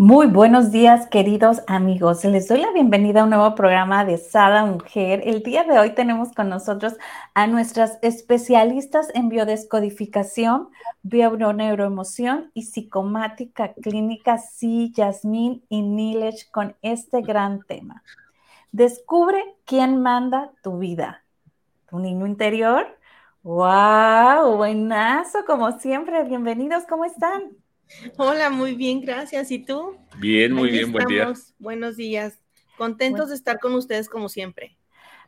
muy buenos días, queridos amigos. Les doy la bienvenida a un nuevo programa de Sada Mujer. El día de hoy tenemos con nosotros a nuestras especialistas en biodescodificación, bioneuroemoción y psicomática clínica, sí, Yasmín y Nilesh, con este gran tema. Descubre quién manda tu vida. ¿Tu niño interior? ¡Wow! Buenazo, como siempre. Bienvenidos, ¿cómo están? Hola, muy bien, gracias. ¿Y tú? Bien, muy bien, buen día. Buenos días. Contentos de estar con ustedes como siempre.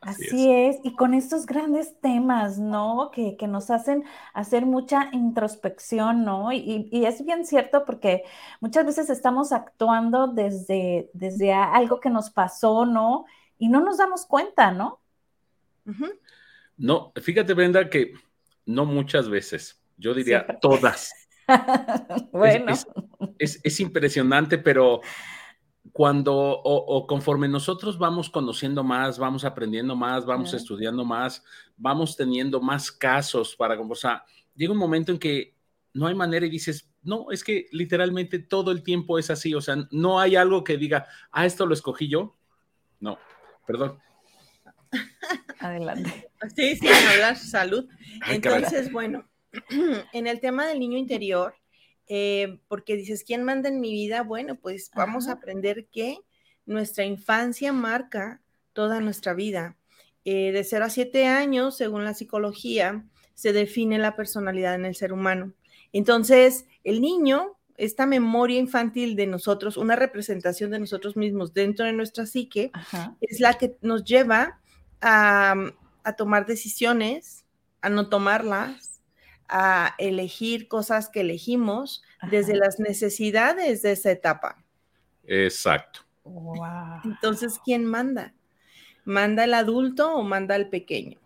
Así, es. y con estos grandes temas, ¿no? Que, nos hacen hacer mucha introspección, ¿no? Y, es bien cierto porque muchas veces estamos actuando desde, desde algo que nos pasó, ¿no? Y no nos damos cuenta, ¿no? No, fíjate, Brenda, que no muchas veces, yo diría todas. bueno. Es, impresionante, pero cuando o, conforme nosotros vamos conociendo más, vamos aprendiendo más, vamos estudiando más, vamos teniendo más casos para, o sea, llega un momento en que no hay manera y dices, no, es que literalmente todo el tiempo es así, o sea, no hay algo que diga, ah, esto lo escogí yo. No, perdón. Adelante. Sí, sí, hablar salud. Entonces, bueno, en el tema del niño interior, eh, porque dices, ¿quién manda en mi vida? Bueno, pues vamos a aprender que nuestra infancia marca toda nuestra vida. Eh, de 0 a 7 años, según la psicología, se define la personalidad en el ser humano. Entonces, el niño, esta memoria infantil de nosotros, una representación de nosotros mismos dentro de nuestra psique, es la que nos lleva a, a tomar decisiones, a no tomarlas, a elegir cosas que elegimos desde las necesidades de esa etapa. Exacto. Entonces, ¿quién manda? ¿Manda el adulto o manda el pequeño?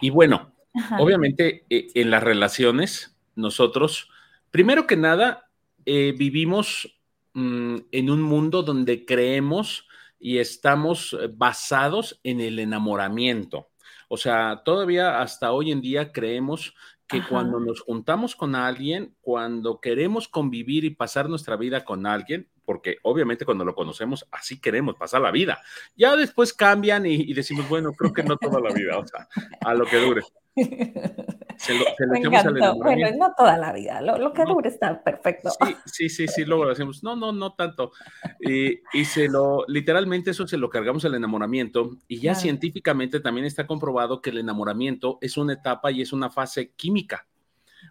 Y bueno, obviamente eh, en las relaciones, nosotros, primero que nada, eh, vivimos mm, en un mundo donde creemos y estamos eh, basados en el enamoramiento. O sea, todavía hasta hoy en día creemos que cuando nos juntamos con alguien, cuando queremos convivir y pasar nuestra vida con alguien, porque obviamente cuando lo conocemos así queremos pasar la vida. Ya después cambian y, decimos, bueno, creo que no toda la vida, o sea, a lo que dure. Se lo, Me encantó. Bueno, no toda la vida, lo, que dure está perfecto. Sí, sí, sí, sí, luego decimos, no, no, no tanto. Y, y, se lo, literalmente eso se lo cargamos al enamoramiento y ya científicamente también está comprobado que el enamoramiento es una etapa y es una fase química.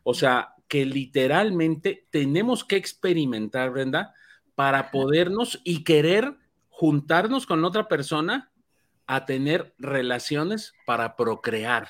O sea, que literalmente tenemos que experimentar, Brenda, para podernos y querer juntarnos con otra persona a tener relaciones para procrear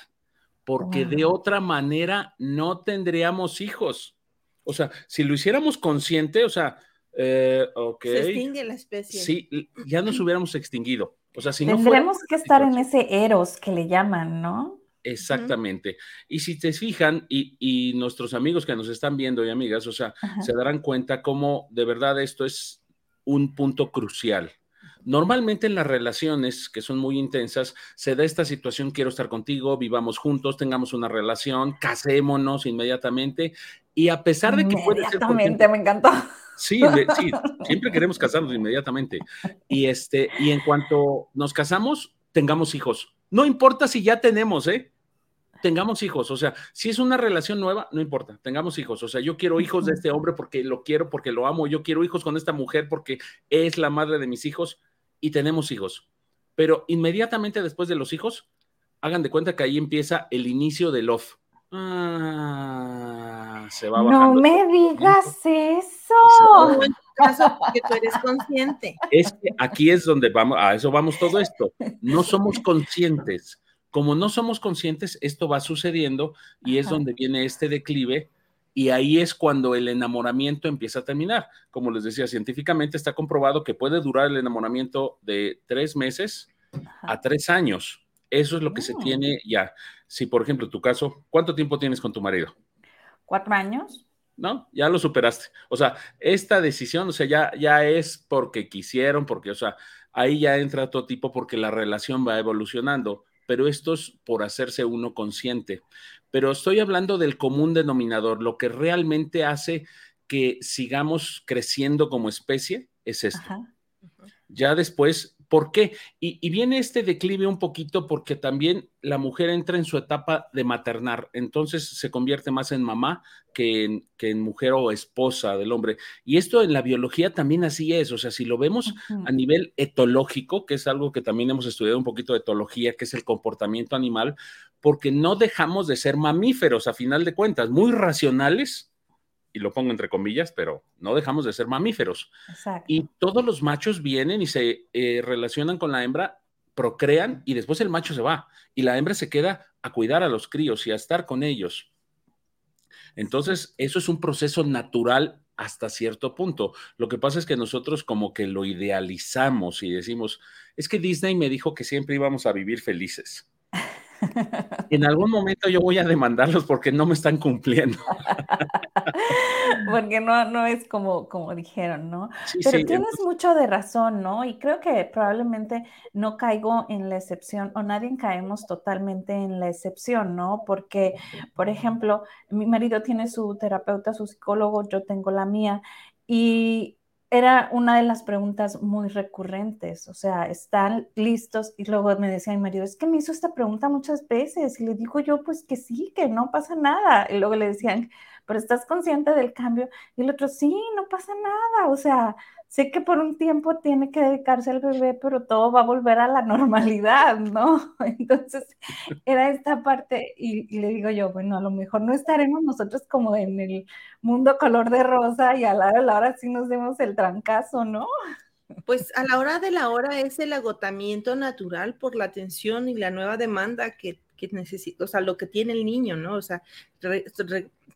porque de otra manera no tendríamos hijos. O sea, si lo hiciéramos consciente, o sea, eh, ok. Se extingue la especie. Sí, ya nos hubiéramos extinguido. O sea, si Tendremos que estar en ese eros que le llaman, ¿no? Exactamente. Y si te fijan, y, nuestros amigos que nos están viendo y amigas, o sea, se darán cuenta cómo de verdad esto es un punto crucial. Normalmente en las relaciones que son muy intensas se da esta situación, quiero estar contigo, vivamos juntos, tengamos una relación, casémonos inmediatamente y a pesar de que puede ser... Inmediatamente, me encantó. Sí, sí, siempre queremos casarnos inmediatamente. Y, este, y en cuanto nos casamos, tengamos hijos. No importa si ya tenemos, ¿eh? tengamos hijos, o sea, si es una relación nueva, no importa, tengamos hijos, o sea, yo quiero hijos de este hombre porque lo quiero, porque lo amo, yo quiero hijos con esta mujer porque es la madre de mis hijos, y tenemos hijos. Pero inmediatamente después de los hijos, hagan de cuenta que ahí empieza el inicio del love. Ah, se va No me digas eso. En caso que tú eres consciente. Es que aquí es donde vamos, a eso vamos todo esto. No somos conscientes. Como no somos conscientes, esto va sucediendo y es donde viene este declive y ahí es cuando el enamoramiento empieza a terminar. Como les decía, científicamente está comprobado que puede durar el enamoramiento de tres meses a tres años. Eso es lo que se oh. tiene ya. Si, por ejemplo, tu caso, ¿cuánto tiempo tienes con tu marido? Cuatro años. ¿no? Ya lo superaste. O sea, esta decisión, o sea, ya, ya es porque quisieron, porque, o sea, ahí ya entra otro tipo porque la relación va evolucionando, pero esto es por hacerse uno consciente. Pero estoy hablando del común denominador, lo que realmente hace que sigamos creciendo como especie es esto. Ya después ¿Por qué? Y, viene este declive un poquito porque también la mujer entra en su etapa de maternar, entonces se convierte más en mamá que en, que en mujer o esposa del hombre. Y esto en la biología también así es, o sea, si lo vemos a nivel etológico, que es algo que también hemos estudiado un poquito de etología, que es el comportamiento animal, porque no dejamos de ser mamíferos a final de cuentas, muy racionales y lo pongo entre comillas, pero no dejamos de ser mamíferos. Y todos los machos vienen y se eh, relacionan con la hembra, procrean y después el macho se va y la hembra se queda a cuidar a los críos y a estar con ellos. Entonces, eso es un proceso natural hasta cierto punto. Lo que pasa es que nosotros como que lo idealizamos y decimos, es que Disney me dijo que siempre íbamos a vivir felices. En algún momento yo voy a demandarlos porque no me están cumpliendo. porque no, no es como, como dijeron, ¿no? Pero tienes mucho de razón, ¿no? Y creo que probablemente no caigo en la excepción o nadie caemos totalmente en la excepción, ¿no? Porque, por ejemplo, mi marido tiene su terapeuta, su psicólogo, yo tengo la mía. Y era una de las preguntas muy recurrentes, o sea, están listos y luego me decía mi marido, es que me hizo esta pregunta muchas veces y le digo yo, pues que sí, que no pasa nada. Y luego le decían, pero estás consciente del cambio y el otro, sí, no pasa nada, o sea, sé que por un tiempo tiene que dedicarse al bebé, pero todo va a volver a la normalidad, ¿no? Entonces, era esta parte y, le digo yo, bueno, a lo mejor no estaremos nosotros como en el mundo color de rosa y a la hora de la hora sí nos demos el trancazo, ¿no? Pues a la hora de la hora es el agotamiento natural por la atención y la nueva demanda que, que necesita, o sea, lo que tiene el niño, ¿no? O sea,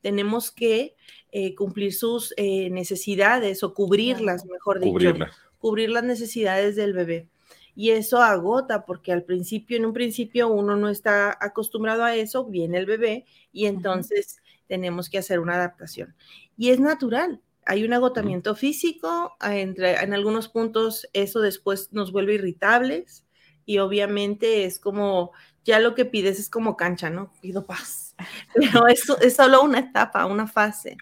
tenemos que eh, cumplir sus eh, necesidades o cubrirlas, mejor dicho, cubrir las necesidades del bebé. Y eso agota porque al principio, en un principio uno no está acostumbrado a eso, viene el bebé y entonces tenemos que hacer una adaptación. Y es natural, hay un agotamiento físico, entre, en algunos puntos eso después nos vuelve irritables y obviamente es como, ya lo que pides es como cancha, ¿no? Pido paz, pero eso es solo una etapa, una fase.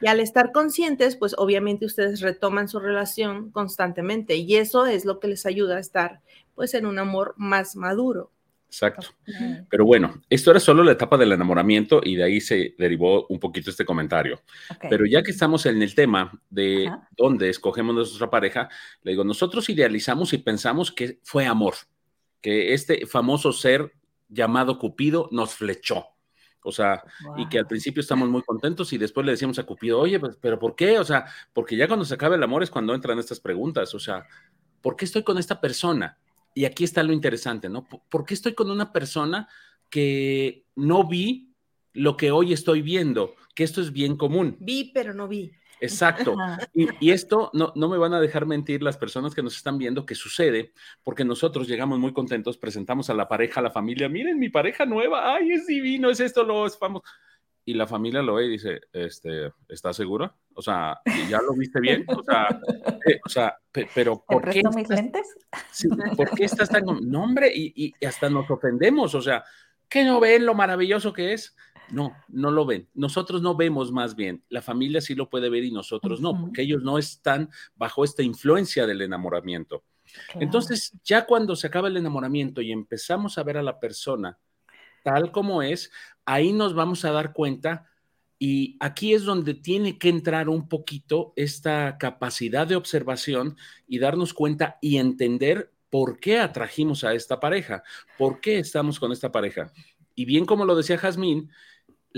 Y al estar conscientes, pues obviamente ustedes retoman su relación constantemente y eso es lo que les ayuda a estar pues en un amor más maduro. Exacto. Pero bueno, esto era solo la etapa del enamoramiento y de ahí se derivó un poquito este comentario. Pero ya que estamos en el tema de dónde escogemos nuestra pareja, le digo, nosotros idealizamos y pensamos que fue amor, que este famoso ser llamado Cupido nos flechó. O sea, y que al principio estamos muy contentos y después le decíamos a Cupido, oye, pues, pero ¿por qué? O sea, porque ya cuando se acaba el amor es cuando entran estas preguntas. O sea, ¿por qué estoy con esta persona? Y aquí está lo interesante, ¿no? ¿Por qué estoy con una persona que no vi lo que hoy estoy viendo? Que esto es bien común. Vi, pero no vi. Exacto. Y, esto no, no, me van a dejar mentir las personas que nos están viendo que sucede porque nosotros llegamos muy contentos, presentamos a la pareja, a la familia, miren mi pareja nueva, ay, es divino, es esto, lo es famoso. Y la familia lo ve y dice, este, ¿estás segura? O sea, ¿ya lo viste bien? O sea, eh, o sea pero ¿por qué? mis lentes? ¿Por qué estás tan... No, hombre, y, y hasta nos ofendemos, o sea, ¿qué no ven lo maravilloso que es? No, no lo ven. Nosotros no vemos más bien. La familia sí lo puede ver y nosotros no, porque ellos no están bajo esta influencia del enamoramiento. Entonces, ya cuando se acaba el enamoramiento y empezamos a ver a la persona tal como es, ahí nos vamos a dar cuenta y aquí es donde tiene que entrar un poquito esta capacidad de observación y darnos cuenta y entender por qué atrajimos a esta pareja, por qué estamos con esta pareja. Y bien como lo decía Jazmín,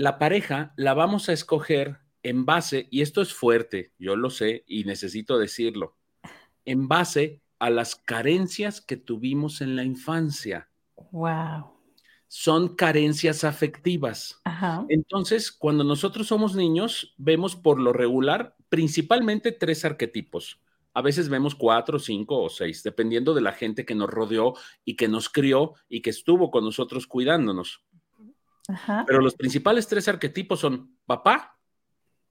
la pareja la vamos a escoger en base, y esto es fuerte, yo lo sé y necesito decirlo, en base a las carencias que tuvimos en la infancia. Wow. son carencias afectivas. Entonces, cuando nosotros somos niños, vemos por lo regular principalmente tres arquetipos. A veces vemos cuatro, cinco o seis, dependiendo de la gente que nos rodeó y que nos crió y que estuvo con nosotros cuidándonos. Pero los principales tres arquetipos son papá,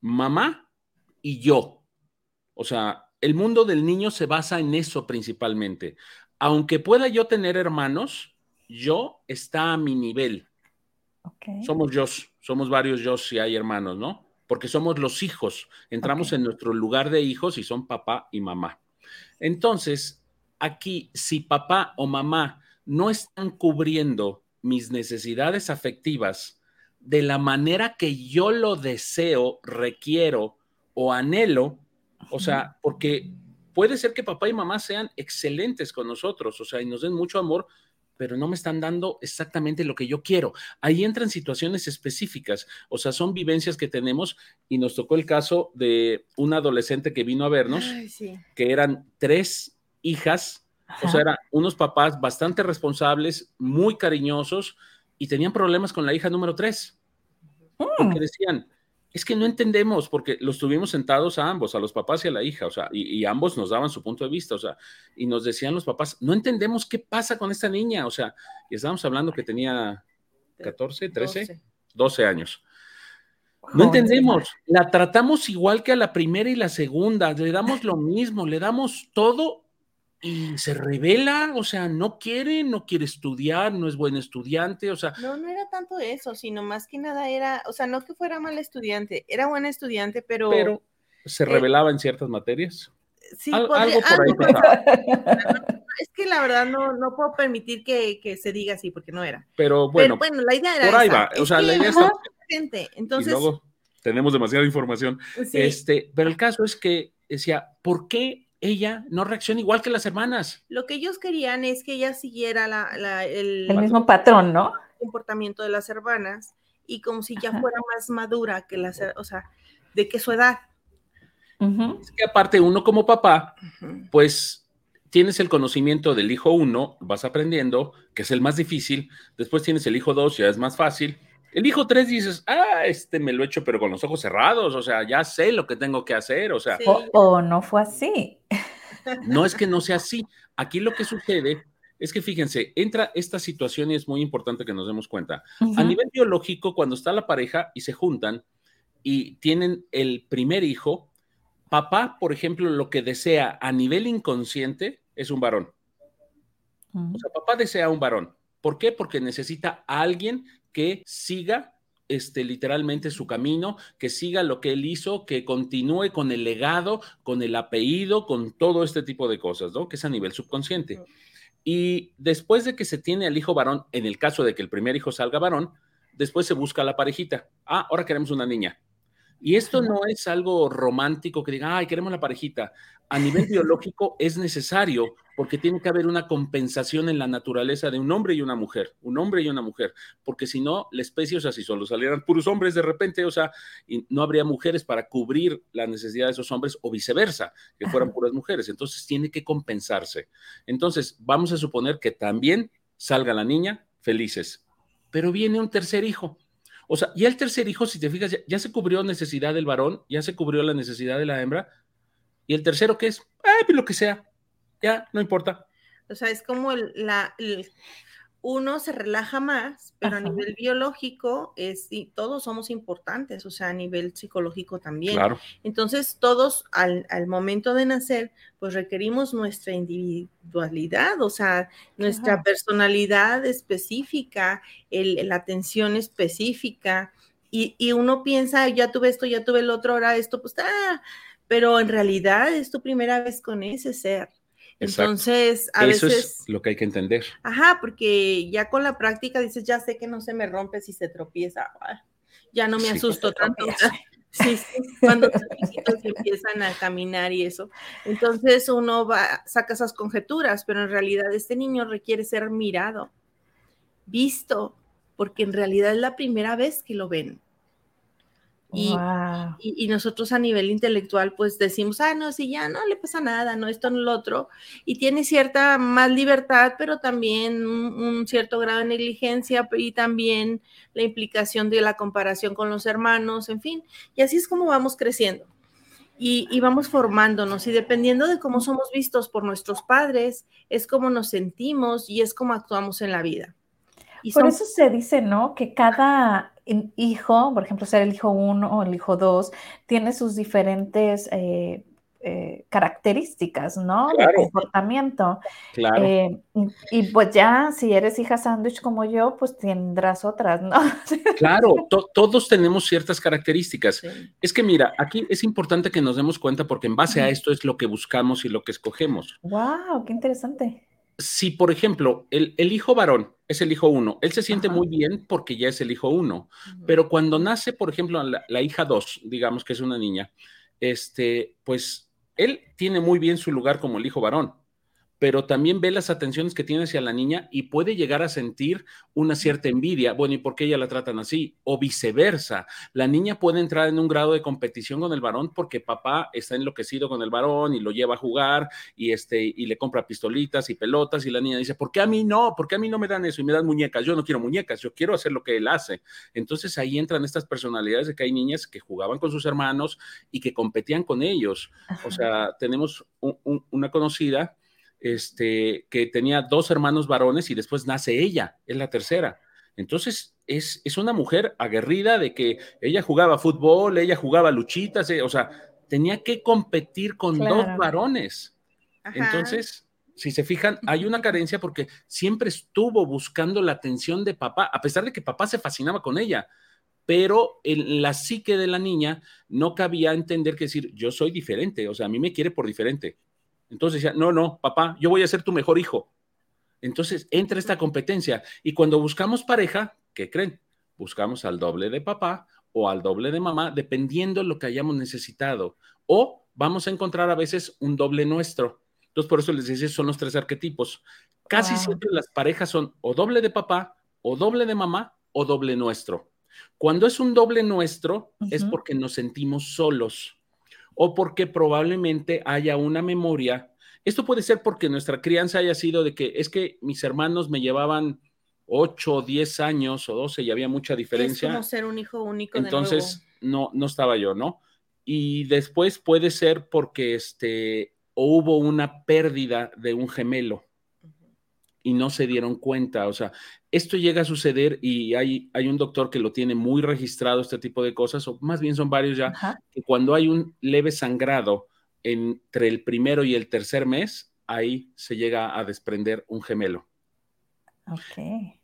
mamá y yo. O sea, el mundo del niño se basa en eso principalmente. Aunque pueda yo tener hermanos, yo está a mi nivel. Somos yo, somos varios yo si hay hermanos, ¿no? Porque somos los hijos. Entramos en nuestro lugar de hijos y son papá y mamá. Entonces, aquí, si papá o mamá no están cubriendo mis necesidades afectivas de la manera que yo lo deseo, requiero o anhelo, o sea, porque puede ser que papá y mamá sean excelentes con nosotros, o sea, y nos den mucho amor, pero no me están dando exactamente lo que yo quiero. Ahí entran situaciones específicas, o sea, son vivencias que tenemos y nos tocó el caso de un adolescente que vino a vernos, que eran tres hijas, o sea, eran unos papás bastante responsables, muy cariñosos y tenían problemas con la hija número tres. Porque mm. decían, es que no entendemos, porque los tuvimos sentados a ambos, a los papás y a la hija, o sea, y, ambos nos daban su punto de vista, o sea, y nos decían los papás, no entendemos qué pasa con esta niña, o sea, y estábamos hablando que tenía 14, 13, 12, años. No entendemos, la tratamos igual que a la primera y la segunda, le damos lo mismo, le damos todo y se revela, o sea, no quiere, no quiere estudiar, no es buen estudiante, o sea. No, no era tanto eso, sino más que nada era, o sea, no que fuera mal estudiante, era buen estudiante, pero. Pero se eh, revelaba en ciertas materias. Sí, algo por ahí Es que la verdad no, no puedo permitir que, que, se diga así, porque no era. Pero bueno, bueno la idea era. Por ahí va, o sea, la idea está. Entonces. Y luego tenemos demasiada información. Este, pero el caso es que decía, ¿por qué ella no reacciona igual que las hermanas. Lo que ellos querían es que ella siguiera el, mismo patrón, ¿no? comportamiento de las hermanas y como si ya fuera más madura que las, o sea, de que su edad. Es que aparte uno como papá, pues tienes el conocimiento del hijo uno, vas aprendiendo, que es el más difícil, después tienes el hijo dos, ya es más fácil, el hijo tres dices, ah, este me lo he hecho, pero con los ojos cerrados, o sea, ya sé lo que tengo que hacer, o sea. O, no fue así. No es que no sea así. Aquí lo que sucede es que fíjense, entra esta situación y es muy importante que nos demos cuenta. A nivel biológico, cuando está la pareja y se juntan y tienen el primer hijo, papá, por ejemplo, lo que desea a nivel inconsciente es un varón. O sea, papá desea un varón. ¿Por qué? Porque necesita a alguien que siga este, literalmente su camino, que siga lo que él hizo, que continúe con el legado, con el apellido, con todo este tipo de cosas, ¿no? Que es a nivel subconsciente. Y después de que se tiene al hijo varón, en el caso de que el primer hijo salga varón, después se busca la parejita. Ah, ahora queremos una niña. Y esto no es algo romántico que diga, ay, queremos la parejita. A nivel biológico es necesario porque tiene que haber una compensación en la naturaleza de un hombre y una mujer, un hombre y una mujer, porque si no, la especie, o sea, si solo salieran puros hombres de repente, o sea, y no habría mujeres para cubrir la necesidad de esos hombres o viceversa, que fueran puras mujeres. Entonces tiene que compensarse. Entonces, vamos a suponer que también salga la niña felices, pero viene un tercer hijo o sea, y el tercer hijo, si te fijas, ya, se cubrió necesidad del varón, ya se cubrió la necesidad de la hembra. Y el tercero, ¿qué es? Ah, lo que sea. Ya, no importa. O sea, es como el, la, uno se relaja más, pero a nivel biológico es, y todos somos importantes, o sea, a nivel psicológico también. Entonces, todos al, momento de nacer, pues requerimos nuestra individualidad, o sea, nuestra personalidad específica, la atención específica, y, y, uno piensa, ya tuve esto, ya tuve el otro, ahora esto, pues, ah, pero en realidad es tu primera vez con ese ser. Entonces, a Eso es lo que hay que entender. Ajá, porque ya con la práctica dices, ya sé que no se me rompe si se tropieza. Ya no me asusto tanto. Sí, sí, cuando los empiezan a caminar y eso. Entonces uno va, saca esas conjeturas, pero en realidad este niño requiere ser mirado, visto, porque en realidad es la primera vez que lo ven. Y, y, nosotros a nivel intelectual, pues decimos, ah, no, sí, ya no le pasa nada, no, esto no lo otro. Y tiene cierta más libertad, pero también un, cierto grado de negligencia y también la implicación de la comparación con los hermanos, en fin. Y así es como vamos creciendo. Y, y, vamos formándonos y dependiendo de cómo somos vistos por nuestros padres, es como nos sentimos y es como actuamos en la vida. Y por eso se dice, ¿no? Que cada hijo, por ejemplo, ser el hijo uno o el hijo dos, tiene sus diferentes eh, eh, características, ¿no? De comportamiento. Claro. Eh, y, pues ya, si eres hija sándwich como yo, pues tendrás otras, ¿no? Claro, todos tenemos ciertas características. Es que mira, aquí es importante que nos demos cuenta porque en base a esto es lo que buscamos y lo que escogemos. ¡Wow! ¡Qué interesante! Si, por ejemplo, el, hijo varón es el hijo uno, él se siente muy bien porque ya es el hijo uno, pero cuando nace, por ejemplo, la, hija dos, digamos que es una niña, este, pues él tiene muy bien su lugar como el hijo varón pero también ve las atenciones que tiene hacia la niña y puede llegar a sentir una cierta envidia. Bueno, ¿y por qué ella la tratan así? O viceversa. La niña puede entrar en un grado de competición con el varón porque papá está enloquecido con el varón y lo lleva a jugar y, este, y le compra pistolitas y pelotas y la niña dice, ¿por qué a mí no? ¿Por qué a mí no me dan eso y me dan muñecas? Yo no quiero muñecas, yo quiero hacer lo que él hace. Entonces ahí entran estas personalidades de que hay niñas que jugaban con sus hermanos y que competían con ellos. O sea, tenemos una conocida este, que tenía dos hermanos varones y después nace ella, es la tercera. Entonces, es, es una mujer aguerrida de que ella jugaba fútbol, ella jugaba luchitas, eh, o sea, tenía que competir con dos varones. Entonces, si se fijan, hay una carencia porque siempre estuvo buscando la atención de papá, a pesar de que papá se fascinaba con ella, pero en la psique de la niña no cabía entender que decir, yo soy diferente, o sea, a mí me quiere por diferente. Entonces decía, no, no, papá, yo voy a ser tu mejor hijo. Entonces entra esta competencia y cuando buscamos pareja, ¿qué creen? Buscamos al doble de papá o al doble de mamá, dependiendo lo que hayamos necesitado. O vamos a encontrar a veces un doble nuestro. Entonces, por eso les decía, son los tres arquetipos. Casi siempre las parejas son o doble de papá, o doble de mamá, o doble nuestro. Cuando es un doble nuestro, es porque nos sentimos solos o porque probablemente haya una memoria. Esto puede ser porque nuestra crianza haya sido de que es que mis hermanos me llevaban 8 o 10 años o 12 y había mucha diferencia. Es como ser un hijo único. Entonces, no, no estaba yo, ¿no? Y después puede ser porque este, hubo una pérdida de un gemelo y no se dieron cuenta. O sea, esto llega a suceder y hay, hay un doctor que lo tiene muy registrado, este tipo de cosas, o más bien son varios ya, que cuando hay un leve sangrado entre el primero y el tercer mes, ahí se llega a desprender un gemelo.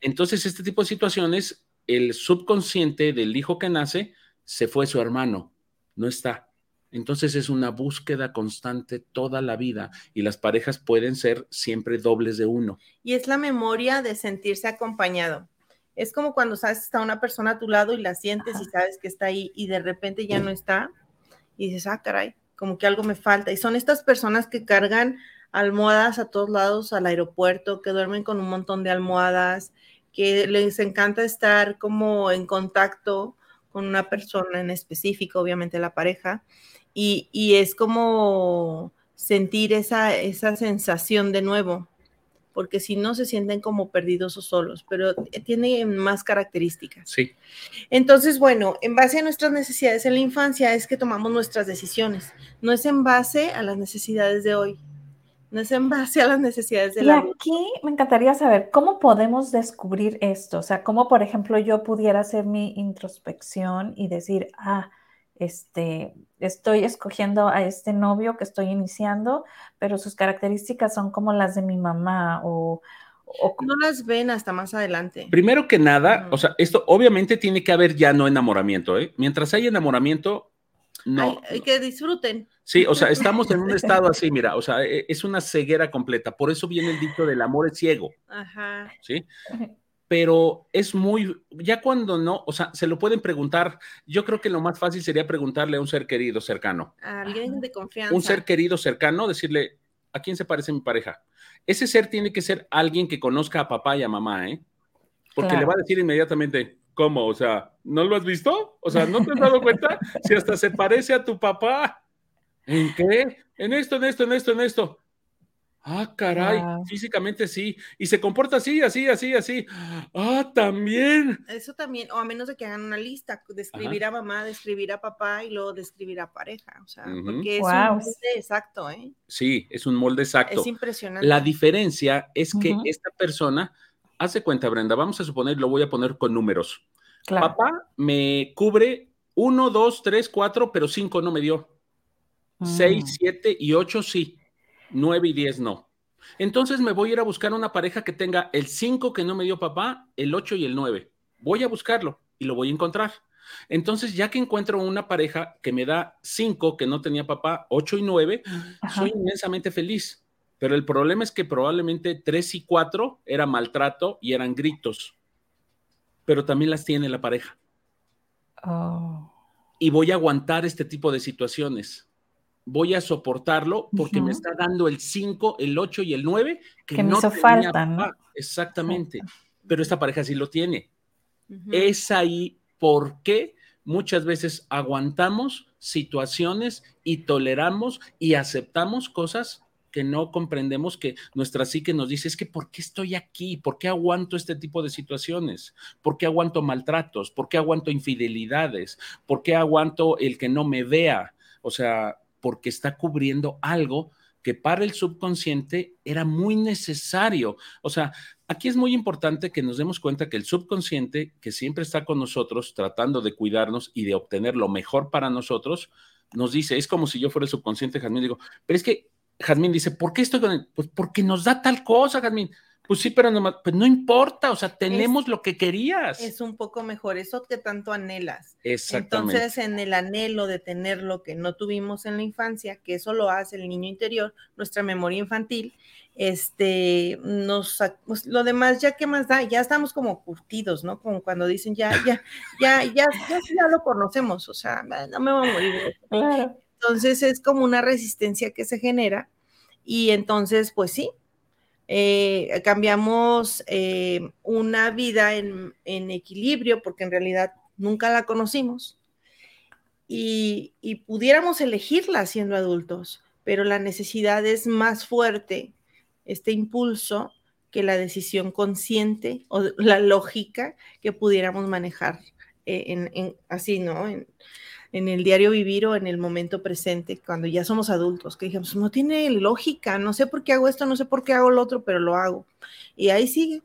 Entonces, este tipo de situaciones, el subconsciente del hijo que nace se fue su hermano, no está. Entonces es una búsqueda constante toda la vida y las parejas pueden ser siempre dobles de uno. Y es la memoria de sentirse acompañado. Es como cuando sabes que está una persona a tu lado y la sientes y sabes que está ahí y de repente ya no está y dices, ah, caray, como que algo me falta. Y son estas personas que cargan almohadas a todos lados al aeropuerto, que duermen con un montón de almohadas, que les encanta estar como en contacto con una persona en específico, obviamente la pareja, y, es como sentir esa, esa sensación de nuevo, porque si no se sienten como perdidos o solos, pero tiene más características. Sí. Entonces, bueno, en base a nuestras necesidades en la infancia es que tomamos nuestras decisiones, no es en base a las necesidades de hoy. No es en base a las necesidades de la Y aquí me encantaría saber cómo podemos descubrir esto. O sea, cómo, por ejemplo, yo pudiera hacer mi introspección y decir, ah, este, estoy escogiendo a este novio que estoy iniciando, pero sus características son como las de mi mamá o... no las ven hasta más adelante. Primero que nada, o sea, esto obviamente tiene que haber ya no enamoramiento, ¿eh? Mientras hay enamoramiento, no. Hay, que disfruten. Sí, o sea, estamos en un estado así, mira, o sea, e, es una ceguera completa. Por eso viene el dicho del amor es ciego. Ajá. ¿Sí? pero es muy, ya cuando no, o sea, se lo pueden preguntar, yo creo que lo más fácil sería preguntarle a un ser querido cercano. A alguien de confianza. Un ser querido cercano, decirle, ¿a quién se parece mi pareja? Ese ser tiene que ser alguien que conozca a papá y a mamá, ¿eh? Porque le va a decir inmediatamente, ¿Cómo? O sea, ¿no lo has visto? O sea, ¿no te has dado cuenta? Si hasta se parece a tu papá. ¿En qué? En esto, en esto, en esto, en esto. Ah, caray, físicamente sí. Y se comporta así, así, así, así. Ah, también. Eso también, o a menos de que hagan una lista, describir a mamá, describir a papá y luego describir a pareja. O sea, porque es un molde exacto, ¿eh? Sí, es un molde exacto. Es impresionante. La diferencia es que esta persona, hace cuenta, Brenda, vamos a suponer, lo voy a poner con números. Papá me cubre uno, dos, tres, cuatro, pero cinco no me dio. Seis, mm. siete y ocho sí 9 y 10 no. Entonces me voy a ir a buscar una pareja que tenga el 5 que no me dio papá, el 8 y el 9. Voy a buscarlo y lo voy a encontrar. Entonces, ya que encuentro una pareja que me da 5 que no tenía papá, 8 y 9, soy inmensamente feliz. Pero el problema es que probablemente 3 y 4 era maltrato y eran gritos. Pero también las tiene la pareja. Oh. Y voy a aguantar este tipo de situaciones voy a soportarlo porque me está dando el 5, el 8 y el 9 que, no hizo falta, ¿no? Exactamente. Pero esta pareja sí lo tiene. Es ahí por qué muchas veces aguantamos situaciones y toleramos y aceptamos cosas que no comprendemos que nuestra psique nos dice, es que ¿por qué estoy aquí? ¿Por qué aguanto este tipo de situaciones? ¿Por qué aguanto maltratos? ¿Por qué aguanto infidelidades? ¿Por qué aguanto el que no me vea? O sea, porque está cubriendo algo que para el subconsciente era muy necesario. O sea, aquí es muy importante que nos demos cuenta que el subconsciente, que siempre está con nosotros tratando de cuidarnos y de obtener lo mejor para nosotros, nos dice, es como si yo fuera el subconsciente, Jazmín, digo, pero es que Jazmín dice, ¿por qué estoy con él? Pues porque nos da tal cosa, Jazmín. Pues sí, pero no, pues no importa, o sea, tenemos lo que querías. Es un poco mejor, eso que tanto anhelas. Exactamente. Entonces, en el anhelo de tener lo que no tuvimos en la infancia, que eso lo hace el niño interior, nuestra memoria infantil, este, nos, pues, lo demás ya qué más da, ya estamos como curtidos, ¿no? Como cuando dicen ya, ya, ya, ya, ya, ya lo conocemos, o sea, no me voy a morir. Claro. Entonces es como una resistencia que se genera y entonces, pues sí, eh, cambiamos eh, una vida en, equilibrio, porque en realidad nunca la conocimos, y, pudiéramos elegirla siendo adultos, pero la necesidad es más fuerte, este impulso, que la decisión consciente o la lógica que pudiéramos manejar eh, así, ¿no? El diario vivir o en el momento presente, cuando ya somos adultos, que dijimos, no tiene lógica, no sé por qué hago esto, no sé por qué hago lo otro, pero lo hago. Y ahí sigue.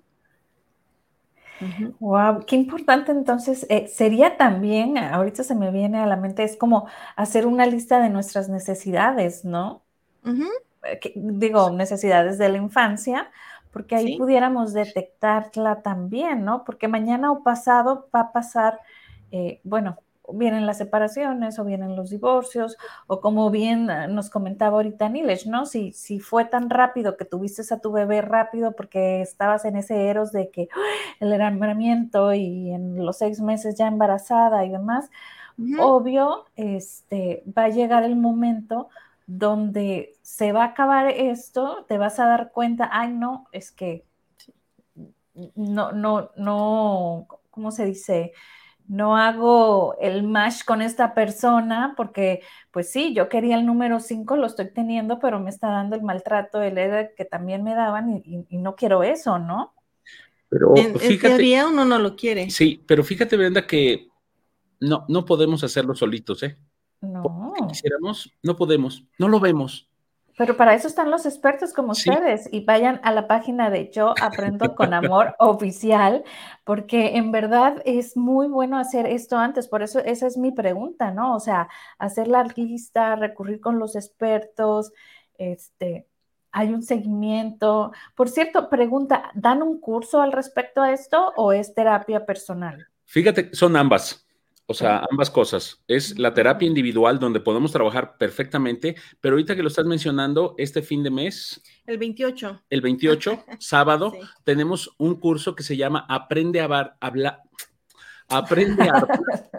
Wow, qué importante entonces eh, sería también, ahorita se me viene a la mente, es como hacer una lista de nuestras necesidades, ¿no? Eh, digo, necesidades de la infancia, porque ahí pudiéramos detectarla también, ¿no? Porque mañana o pasado va a pasar, eh, bueno, vienen las separaciones o vienen los divorcios, o como bien ah, nos comentaba ahorita Nilesh, ¿no? Si, si fue tan rápido que tuviste a tu bebé rápido porque estabas en ese eros de que el enamoramiento y en los seis meses ya embarazada y demás, obvio, este, va a llegar el momento donde se va a acabar esto, te vas a dar cuenta, ay, no, es que no, no, no, ¿cómo se dice? No hago el match con esta persona porque, pues sí, yo quería el número 5, lo estoy teniendo, pero me está dando el maltrato, el que también me daban y, no quiero eso, ¿no? Pero en, teoría uno no lo quiere. Sí, pero fíjate, Brenda, que no, no podemos hacerlo solitos, ¿eh? No. quisiéramos, no podemos, no lo vemos. Pero para eso están los expertos como ustedes y vayan a la página de Yo Aprendo con Amor oficial, porque en verdad es muy bueno hacer esto antes. Por eso esa es mi pregunta, ¿no? O sea, hacer la lista, recurrir con los expertos, este, hay un seguimiento. Por cierto, pregunta, ¿dan un curso al respecto a esto o es terapia personal? Fíjate, son ambas. O sea, ambas cosas. Es la terapia individual donde podemos trabajar perfectamente, pero ahorita que lo estás mencionando, este fin de mes. El 28. El 28, sábado, tenemos un curso que se llama Aprende a hablar. Aprende a,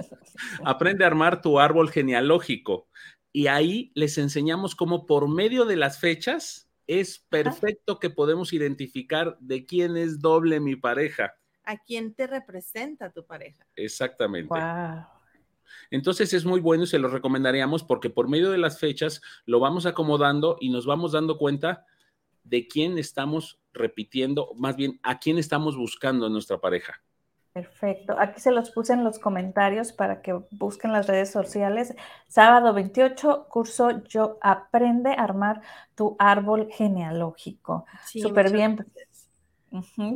aprende a armar tu árbol genealógico. Y ahí les enseñamos cómo por medio de las fechas es perfecto que podemos identificar de quién es doble mi pareja a quién te representa tu pareja. Exactamente. Entonces es muy bueno y se lo recomendaríamos porque por medio de las fechas lo vamos acomodando y nos vamos dando cuenta de quién estamos repitiendo, más bien a quién estamos buscando en nuestra pareja. Perfecto. Aquí se los puse en los comentarios para que busquen las redes sociales. Sábado 28, curso Yo Aprende a armar tu árbol genealógico. Súper bien.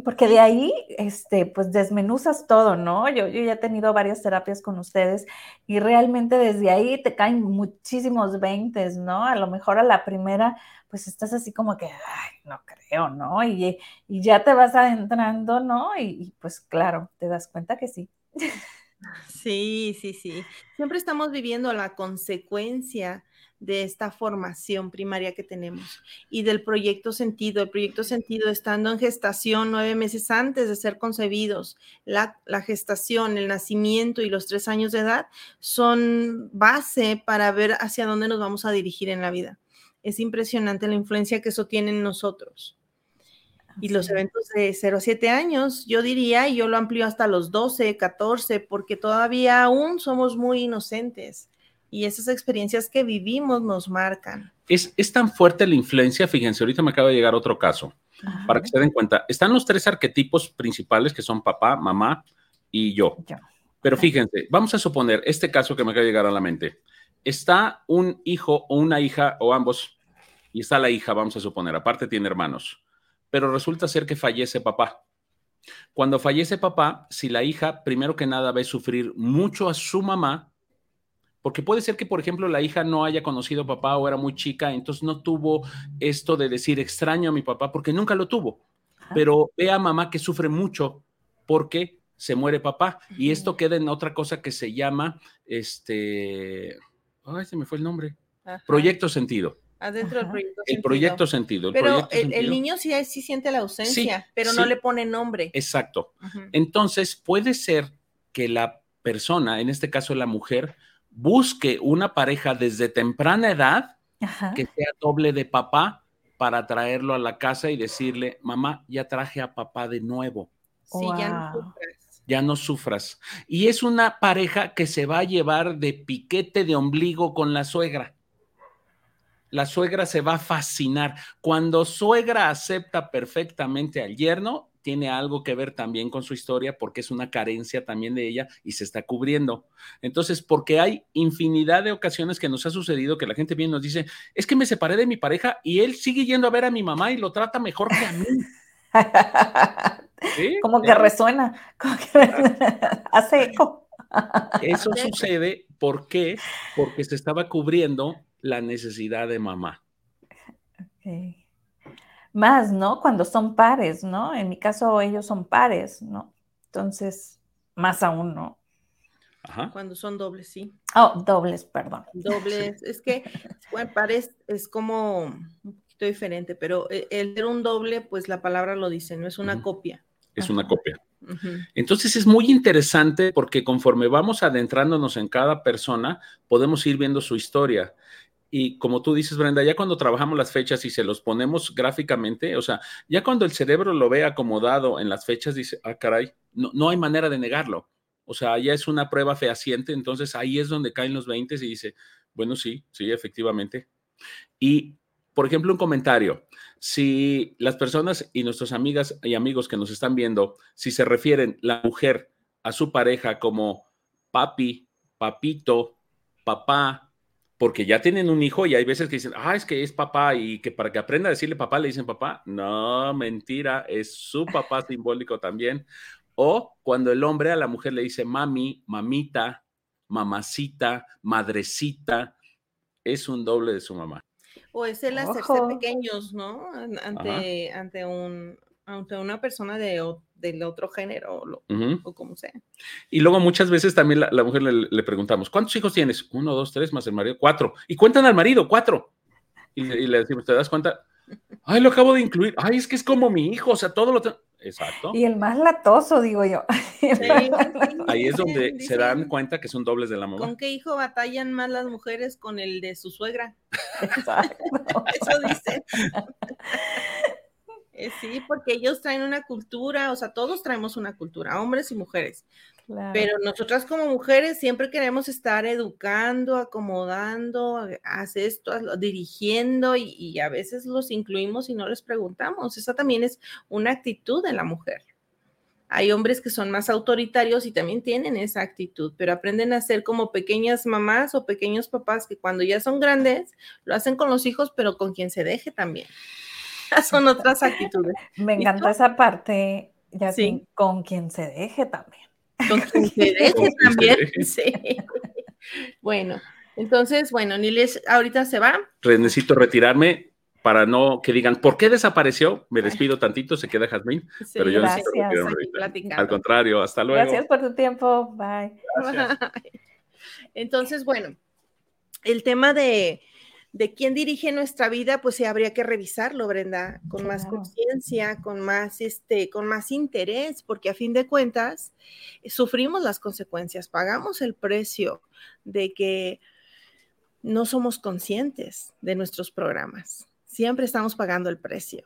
Porque de ahí, este, pues desmenuzas todo, ¿no? Yo, yo ya he tenido varias terapias con ustedes y realmente desde ahí te caen muchísimos veintes, ¿no? A lo mejor a la primera pues estás así como que, ay, no creo, ¿no? Y, ya te vas adentrando, ¿no? Y, pues claro, te das cuenta que sí. Sí, sí, sí. Siempre estamos viviendo la consecuencia de esta formación primaria que tenemos y del proyecto sentido. El proyecto sentido estando en gestación nueve meses antes de ser concebidos, la, la, gestación, el nacimiento y los tres años de edad son base para ver hacia dónde nos vamos a dirigir en la vida es impresionante la influencia que eso tiene en nosotros. Y los eventos de 0 a 7 años, yo diría, y yo lo amplío hasta los 12, 14, porque todavía aún somos muy inocentes y esas experiencias que vivimos nos marcan. Es, es tan fuerte la influencia, fíjense, ahorita me acaba de llegar otro caso, para que se den cuenta. Están los tres arquetipos principales que son papá, mamá y yo. Pero fíjense, vamos a suponer este caso que me acaba de llegar a la mente. Está un hijo o una hija o ambos y está la hija, vamos a suponer, aparte tiene hermanos, pero resulta ser que fallece papá. Cuando fallece papá, si la hija, primero que nada, ve sufrir mucho a su mamá, porque puede ser que, por ejemplo, la hija no haya conocido a papá o era muy chica, entonces no tuvo esto de decir extraño a mi papá, porque nunca lo tuvo, pero ve a mamá que sufre mucho porque se muere papá. Y esto queda en otra cosa que se llama, este, ay, se me fue el nombre, proyecto sentido. Adentro del proyecto el Proyecto sentido. pero el, niño sí, sí, siente la ausencia, pero no le pone nombre. Exacto. Entonces, puede ser que la persona, en este caso la mujer, busque una pareja desde temprana edad que sea doble de papá para traerlo a la casa y decirle, mamá, ya traje a papá de nuevo. Sí, ya no sufras. Ya no sufras. Y es una pareja que se va a llevar de piquete de ombligo con la suegra la suegra se va a fascinar. Cuando suegra acepta perfectamente al yerno, tiene algo que ver también con su historia porque es una carencia también de ella y se está cubriendo. Entonces, porque hay infinidad de ocasiones que nos ha sucedido que la gente viene y nos dice, es que me separé de mi pareja y él sigue yendo a ver a mi mamá y lo trata mejor que a mí. Como que resuena, como que hace eco. Eso sucede, ¿por qué? Porque se estaba cubriendo la necesidad de mamá. Más, ¿no? Cuando son pares, ¿no? En mi caso ellos son pares, ¿no? Entonces, más aún, ¿no? Ajá. Cuando son dobles, sí. Oh, dobles, perdón. Dobles, es que, bueno, pares es como un poquito diferente, pero e, el ser un doble, pues la palabra lo dice, no es una copia. Es una copia. Entonces es muy interesante porque conforme vamos adentrándonos en cada persona, podemos ir viendo su historia. Y como tú dices, Brenda, ya cuando trabajamos las fechas y se los ponemos gráficamente, o sea, ya cuando el cerebro lo ve acomodado en las fechas, dice, ah, caray, no, no hay manera de negarlo. O sea, ya es una prueba fehaciente, entonces ahí es donde caen los 20 y dice, bueno, sí, sí, efectivamente. Y, por ejemplo, un comentario, si las personas y nuestras amigas y amigos que nos están viendo, si se refieren la mujer a su pareja como papi, papito, papá, porque ya tienen un hijo y hay veces que dicen, ah, es que es papá y que para que aprenda a decirle papá le dicen papá. No, mentira, es su papá simbólico también. O cuando el hombre a la mujer le dice mami, mamita, mamacita, madrecita, es un doble de su mamá. O es el hacerse pequeños, ¿no? Ante, ante, un, ante una persona de, del otro género o, como sea. Y luego muchas veces también la, mujer le, preguntamos, ¿cuántos hijos tienes? Uno, dos, tres, más el marido, cuatro. Y cuentan al marido, cuatro. Y, le decimos, ¿te das cuenta? Ay, lo acabo de incluir. Ay, es que es como mi hijo, o sea, todo lo... Exacto. Y el más latoso, digo yo. Ahí es donde se dan cuenta que son dobles de la mamá. ¿Con qué hijo batallan más las mujeres con el de su suegra? Exacto. Eso dicen. Eh, sí, porque ellos traen una cultura, o sea, todos traemos una cultura, hombres y mujeres. Pero nosotras como mujeres siempre queremos estar educando, acomodando, hacer esto, dirigiendo y, y, a veces los incluimos y no les preguntamos. Esa también es una actitud de la mujer. Hay hombres que son más autoritarios y también tienen esa actitud, pero aprenden a ser como pequeñas mamás o pequeños papás que cuando ya son grandes lo hacen con los hijos, pero con quien se deje también. son otras actitudes. Me encanta esa parte, ya sí. con quien se deje también. Con quien se deje también. Sí. Bueno, entonces, bueno, Niles ahorita se va. Necesito retirarme para no que digan, ¿por qué desapareció? Me despido tantito, se queda Jazmín, pero yo gracias. Al contrario, hasta luego. Gracias por tu tiempo, bye. Entonces, bueno, el tema de, de quién dirige nuestra vida, pues sí habría que revisarlo, Brenda, con más conciencia, con más este, con más interés, porque a fin de cuentas sufrimos las consecuencias, pagamos el precio de que no somos conscientes de nuestros programas. Siempre estamos pagando el precio.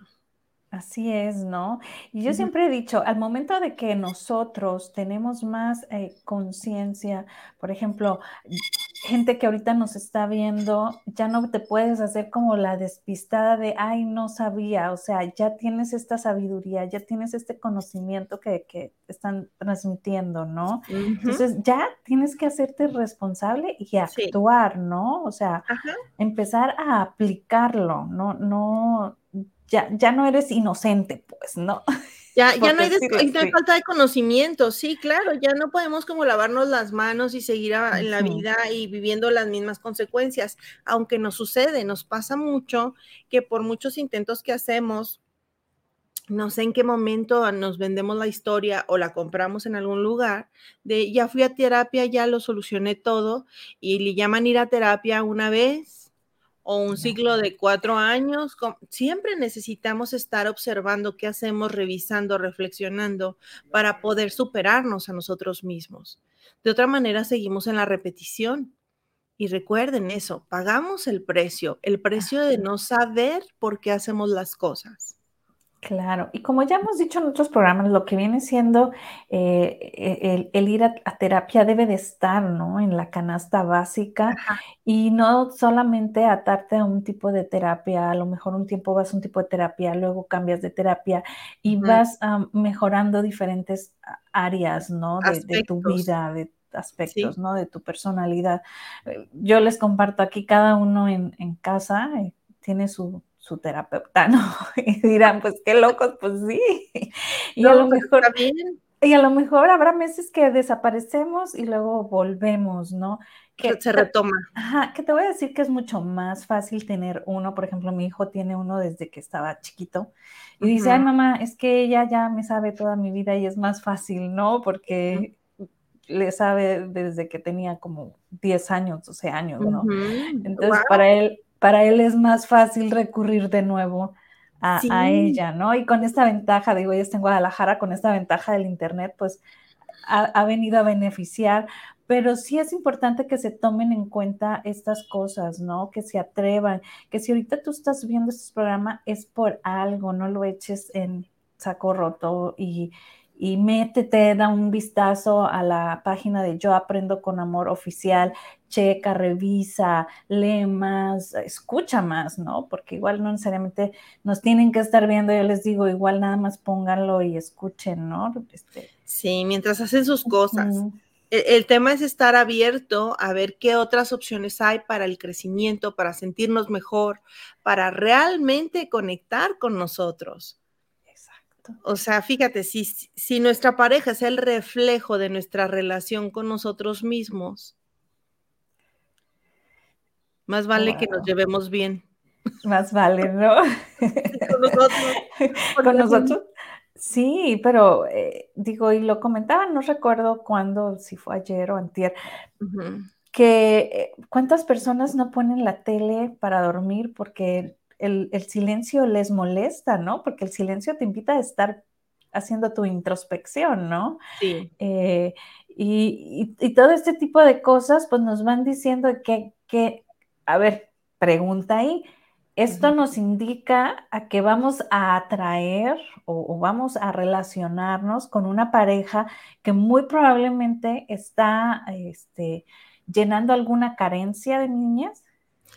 Así es, ¿no? Y yo siempre he dicho, al momento de que nosotros tenemos más eh, conciencia, por ejemplo, gente que ahorita nos está viendo, ya no te puedes hacer como la despistada de, ay, no sabía, o sea, ya tienes esta sabiduría, ya tienes este conocimiento que, que están transmitiendo, ¿no? Entonces ya tienes que hacerte responsable y actuar, ¿no? O sea, empezar a aplicarlo, no, no, ya, no eres inocente, pues, ¿no? Ya, ya no hay, falta de conocimiento, sí, claro, ya no podemos como lavarnos las manos y seguir en la vida y viviendo las mismas consecuencias, aunque nos sucede, nos pasa mucho que por muchos intentos que hacemos, no sé en qué momento nos vendemos la historia o la compramos en algún lugar, de ya fui a terapia, ya lo solucioné todo y le llaman ir a terapia una vez o un ciclo de cuatro años. Siempre necesitamos estar observando qué hacemos, revisando, reflexionando para poder superarnos a nosotros mismos. De otra manera, seguimos en la repetición. Y recuerden eso, pagamos el precio, el precio de no saber por qué hacemos las cosas. Claro, y como ya hemos dicho en otros programas, lo que viene siendo eh, e, el, ir a, terapia debe de estar, ¿no? En la canasta básica y no solamente atarte a un tipo de terapia, a lo mejor un tiempo vas a un tipo de terapia, luego cambias de terapia y vas mejorando diferentes áreas, ¿no? De, tu vida, de aspectos, ¿no? De tu personalidad. Eh, yo les comparto aquí, cada uno en, en casa eh, tiene su su terapeuta, ¿no? Y dirán, pues qué locos, pues sí. Y a lo pues, mejor... Y a lo mejor habrá meses que desaparecemos y luego volvemos, ¿no? Que se retoma. Ajá, que te voy a decir que es mucho más fácil tener uno, por ejemplo, mi hijo tiene uno desde que estaba chiquito y dice, ay mamá, es que ella ya me sabe toda mi vida y es más fácil, ¿no? Porque le sabe desde que tenía como 10 años, 12 años, ¿no? Entonces, para él, para él es más fácil recurrir de nuevo a, ella, ¿no? Y con esta ventaja, digo, ella está en Guadalajara, con esta ventaja del Internet, pues ha, venido a beneficiar, pero sí es importante que se tomen en cuenta estas cosas, ¿no? Que se atrevan, que si ahorita tú estás viendo este programa es por algo, no lo eches en saco roto y, y métete, da un vistazo a la página de Yo Aprendo con Amor oficial, checa, revisa, lee más, escucha más, ¿no? Porque igual no necesariamente nos tienen que estar viendo, yo les digo, igual nada más pónganlo y escuchen, ¿no? Este, sí, mientras hacen sus cosas. E, el tema es estar abierto a ver qué otras opciones hay para el crecimiento, para sentirnos mejor, para realmente conectar con nosotros. O sea, fíjate, si, si nuestra pareja es el reflejo de nuestra relación con nosotros mismos, más vale que nos llevemos bien. Más vale, ¿no? con nosotros. con nosotros. Sí, pero eh, digo, y lo comentaba, no recuerdo cuándo, si fue ayer o antier, que eh, cuántas personas no ponen la tele para dormir porque el, silencio les molesta, ¿no? Porque el silencio te invita a estar haciendo tu introspección, ¿no? Sí. Eh, y, todo este tipo de cosas, pues nos van diciendo que, que, a ver, pregunta ahí, esto nos indica a que vamos a atraer o, vamos a relacionarnos con una pareja que muy probablemente está este, llenando alguna carencia de niñas.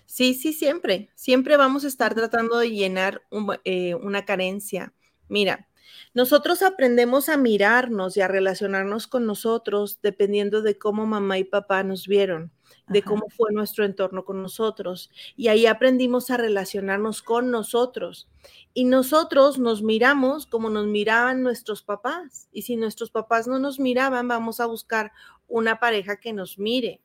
Sí, sí, siempre. Siempre vamos a estar tratando de llenar eh, una carencia. Mira, nosotros aprendemos a mirarnos y a relacionarnos con nosotros dependiendo de cómo mamá y papá nos vieron, de cómo fue nuestro entorno con nosotros. Y ahí aprendimos a relacionarnos con nosotros. Y nosotros nos miramos como nos miraban nuestros papás. Y si nuestros papás no nos miraban, vamos a buscar una pareja que nos mire.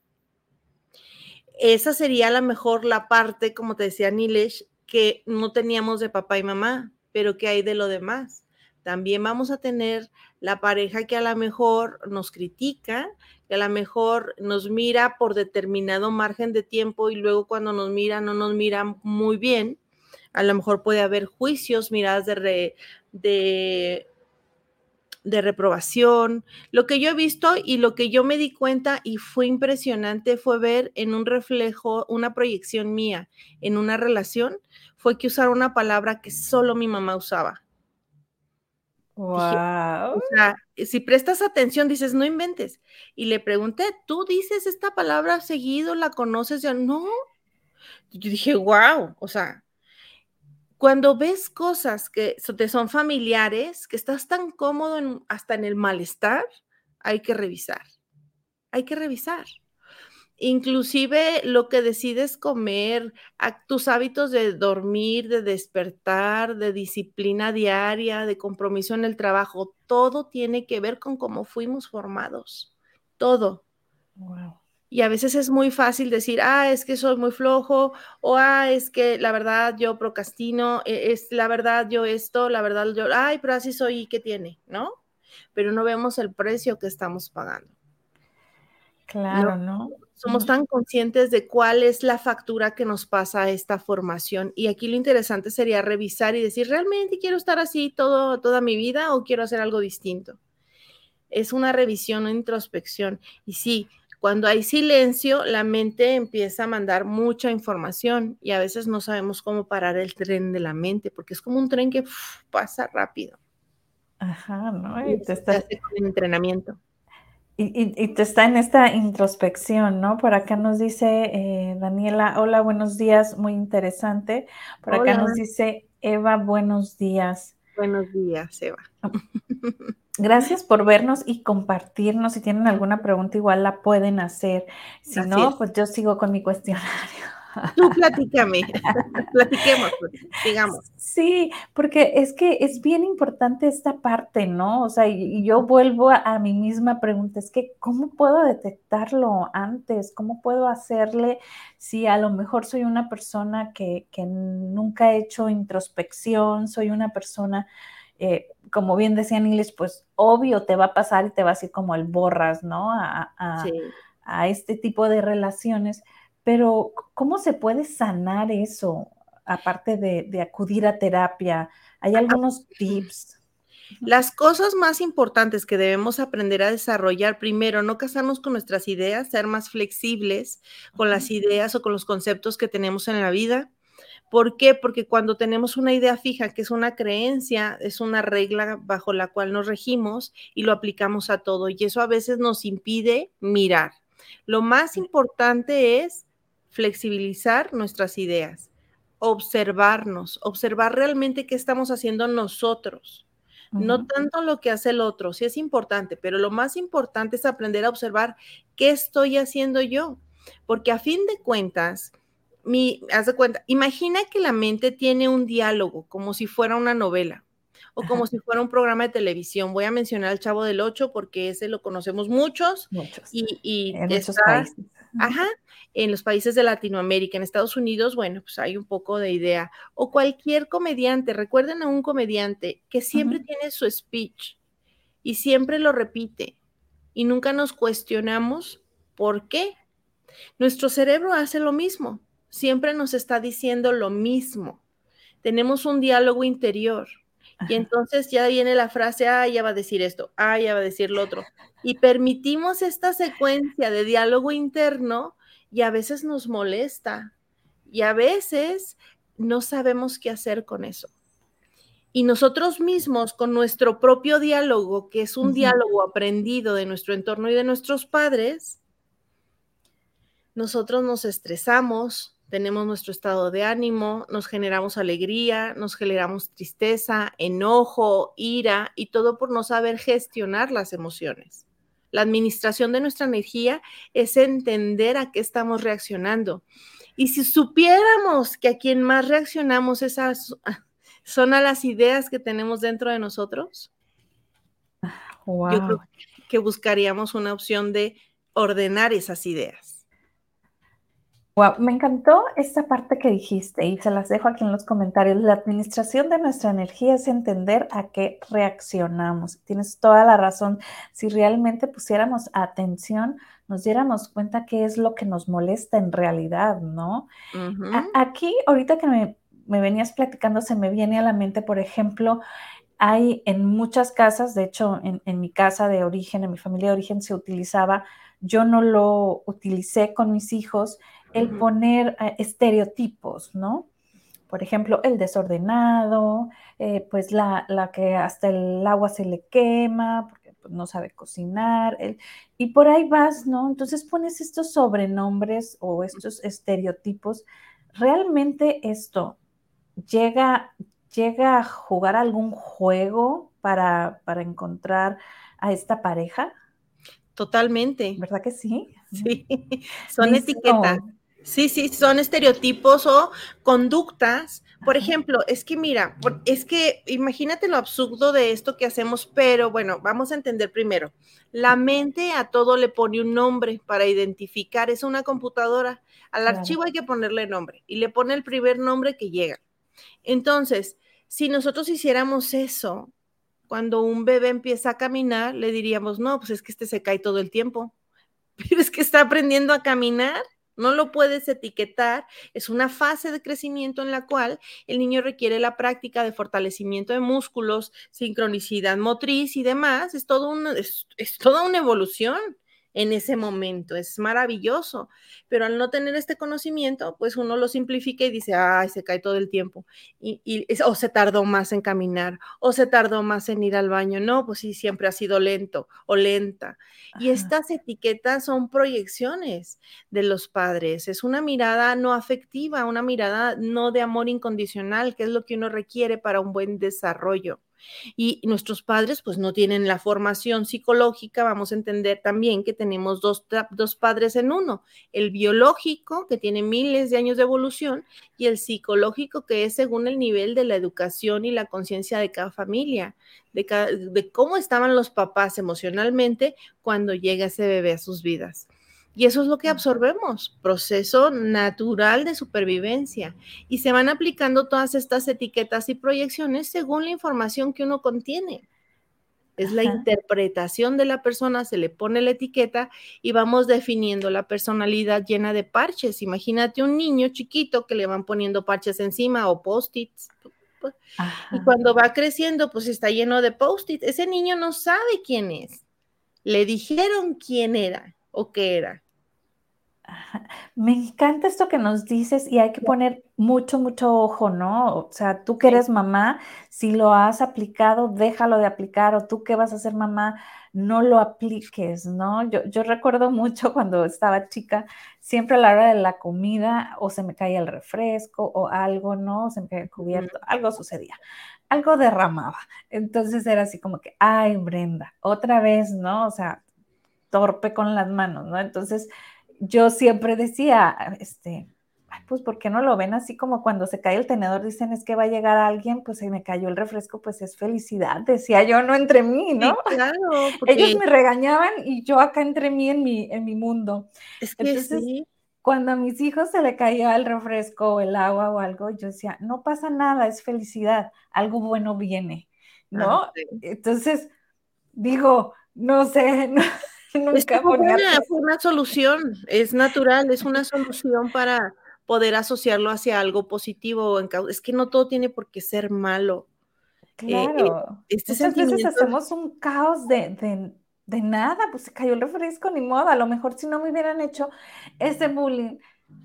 Esa sería a lo mejor la parte, como te decía Nilesh, que no teníamos de papá y mamá, pero que hay de lo demás también vamos a tener la pareja que a lo mejor nos critica, que a lo mejor nos mira por determinado margen de tiempo y luego cuando nos mira no nos mira muy bien. A lo mejor puede haber juicios, miradas de, de, de reprobación. Lo que yo he visto y lo que yo me di cuenta y fue impresionante fue ver en un reflejo, una proyección mía en una relación, fue que usar una palabra que solo mi mamá usaba Wow. o sea, si prestas atención, dices, no inventes. Y le pregunté, ¿tú dices esta palabra seguido? ¿La conoces? Ya no. Yo dije, wow. O sea, cuando ves cosas que te son familiares, que estás tan cómodo hasta en el malestar, hay que revisar. Hay que revisar inclusive lo que decides comer, tus hábitos de dormir, de despertar, de disciplina diaria, de compromiso en el trabajo, todo tiene que ver con cómo fuimos formados, todo. Y a veces es muy fácil decir, ah, es que soy muy flojo, o ah, es que la verdad yo procrastino, e, es la verdad yo esto, la verdad yo, ay, pero así soy, ¿y qué tiene? ¿No? Pero no vemos el precio que estamos pagando. Claro, ¿no? Somos tan conscientes de cuál es la factura que nos pasa esta formación. Y aquí lo interesante sería revisar y decir, ¿realmente quiero estar así todo, toda mi vida o quiero hacer algo distinto? Es una revisión, una introspección. Y sí, cuando hay silencio, la mente empieza a mandar mucha información y a veces no sabemos cómo parar el tren de la mente, porque es como un tren que pasa rápido. Ajá, ¿no? Y, te está... entrenamiento. Y, te está en esta introspección, ¿no? Por acá nos dice eh, Daniela, hola, buenos días, muy interesante. Por acá nos dice Eva, buenos días. Buenos días, Eva. Gracias por vernos y compartirnos. Si tienen alguna pregunta, igual la pueden hacer. Si no, pues yo sigo con mi cuestionario. Tú platícame, platiquemos, pues, digamos. Sí, porque es que es bien importante esta parte, ¿no? O sea, y, yo vuelvo a, mi misma pregunta, es que ¿cómo puedo detectarlo antes? ¿Cómo puedo hacerle si a lo mejor soy una persona que, nunca ha hecho introspección, soy una persona... Eh, como bien decía Niles, pues obvio te va a pasar y te va a ir como el borras, ¿no? A, a este tipo de relaciones pero, ¿cómo se puede sanar eso? Aparte de, acudir a terapia, ¿hay algunos tips? Las cosas más importantes que debemos aprender a desarrollar, primero, no casarnos con nuestras ideas, ser más flexibles con las ideas o con los conceptos que tenemos en la vida. ¿Por qué? Porque cuando tenemos una idea fija, que es una creencia, es una regla bajo la cual nos regimos y lo aplicamos a todo. Y eso a veces nos impide mirar. Lo más importante es flexibilizar nuestras ideas, observarnos, observar realmente qué estamos haciendo nosotros. No tanto lo que hace el otro, sí es importante, pero lo más importante es aprender a observar qué estoy haciendo yo, porque a fin de cuentas, mi, haz de cuenta, imagina que la mente tiene un diálogo como si fuera una novela o como si fuera un programa de televisión. Voy a mencionar al Chavo del Ocho porque ese lo conocemos muchos, y, y en países. Ajá, en los países de Latinoamérica, en Estados Unidos, bueno, pues hay un poco de idea. O cualquier comediante, recuerden a un comediante que siempre tiene su speech y siempre lo repite y nunca nos cuestionamos por qué. Nuestro cerebro hace lo mismo, siempre nos está diciendo lo mismo. Tenemos un diálogo interior. Y entonces ya viene la frase, ah, ya va a decir esto, ah, ya va a decir lo otro. Y permitimos esta secuencia de diálogo interno y a veces nos molesta. Y a veces no sabemos qué hacer con eso. Y nosotros mismos, con nuestro propio diálogo, que es un diálogo aprendido de nuestro entorno y de nuestros padres, nosotros nos estresamos, tenemos nuestro estado de ánimo, nos generamos alegría, nos generamos tristeza, enojo, ira y todo por no saber gestionar las emociones. La administración de nuestra energía es entender a qué estamos reaccionando. Y si supiéramos que a quien más reaccionamos esas son a las ideas que tenemos dentro de nosotros, yo creo que buscaríamos una opción de ordenar esas ideas. Wow, me encantó esta parte que dijiste y se las dejo aquí en los comentarios. La administración de nuestra energía es entender a qué reaccionamos. Tienes toda la razón. Si realmente pusiéramos atención, nos diéramos cuenta qué es lo que nos molesta en realidad, ¿no? aquí, ahorita que me me venías platicando, se me viene a la mente, por ejemplo, hay en muchas casas, de hecho, en, mi casa de origen, en mi familia de origen, se utilizaba, yo no lo utilicé con mis hijos, el poner eh, estereotipos, ¿no? Por ejemplo, el desordenado, eh, pues la, que hasta el agua se le quema, porque pues, no sabe cocinar, y por ahí vas, ¿no? Entonces pones estos sobrenombres o estos estereotipos. Realmente esto llega, llega a jugar algún juego para, para encontrar a esta pareja? Totalmente. ¿Verdad que sí? Sí, son etiquetas. Sí, sí, son estereotipos o conductas. Por ejemplo, es que mira, es que imagínate lo absurdo de esto que hacemos, pero bueno, vamos a entender primero. La mente a todo le pone un nombre para identificar, es una computadora. Al archivo hay que ponerle nombre y le pone el primer nombre que llega. Entonces, si nosotros hiciéramos eso, cuando un bebé empieza a caminar, le diríamos, no, pues es que este se cae todo el tiempo, pero es que está aprendiendo a caminar, no lo puedes etiquetar, es una fase de crecimiento en la cual el niño requiere la práctica de fortalecimiento de músculos, sincronicidad motriz y demás, es, todo es toda una evolución en ese momento. Es maravilloso, pero al no tener este conocimiento, pues uno lo simplifica y dice, ay, se cae todo el tiempo. Y, o se tardó más en caminar, o se tardó más en ir al baño. No, pues sí, siempre ha sido lento o lenta. Y estas etiquetas son proyecciones de los padres. Es una mirada no afectiva, una mirada no de amor incondicional, que es lo que uno requiere para un buen desarrollo. Y nuestros padres pues no tienen la formación psicológica, vamos a entender también que tenemos dos, dos padres en uno, el biológico que tiene miles de años de evolución y el psicológico que es según el nivel de la educación y la conciencia de cada familia, de, de cómo estaban los papás emocionalmente cuando llega ese bebé a sus vidas. Y eso es lo que absorbemos, proceso natural de supervivencia. Y se van aplicando todas estas etiquetas y proyecciones según la información que uno contiene. Es la interpretación de la persona, se le pone la etiqueta y vamos definiendo la personalidad llena de parches. Imagínate un niño chiquito que le van poniendo parches encima o post-its. Y cuando va creciendo, pues está lleno de post-its. Ese niño no sabe quién es. Le dijeron quién era o qué era. Me encanta esto que nos dices y hay que poner mucho, mucho ojo, ¿no? O sea, tú que eres mamá, si lo has aplicado, déjalo de aplicar o tú que vas a ser mamá, no lo apliques, ¿no? Yo, yo recuerdo mucho cuando estaba chica, siempre a la hora de la comida o se me caía el refresco o algo, ¿no? Se me caía el cubierto, algo sucedía, algo derramaba. Entonces era así como que, ay, Brenda, otra vez, ¿no? O sea, torpe con las manos, ¿no? Entonces yo siempre decía, este, pues, ¿por qué no lo ven así como cuando se cae el tenedor? Dicen, es que va a llegar alguien, pues se me cayó el refresco, pues es felicidad, decía yo, no entre mí, ¿no? claro. Ellos me regañaban y yo acá entre mí en mi, en mi mundo. Es que Entonces, cuando a mis hijos se le caía el refresco o el agua o algo, yo decía, no pasa nada, es felicidad, algo bueno viene, ¿no? Ah, Entonces, digo, no sé, no, Nunca fue una, solución, es natural, es una solución para poder asociarlo hacia algo positivo. Es que no todo tiene por qué ser malo. Eh, eh, claro. este Muchas veces hacemos un caos de, nada, pues se cayó el refresco, ni modo. A lo mejor si no me hubieran hecho ese bullying,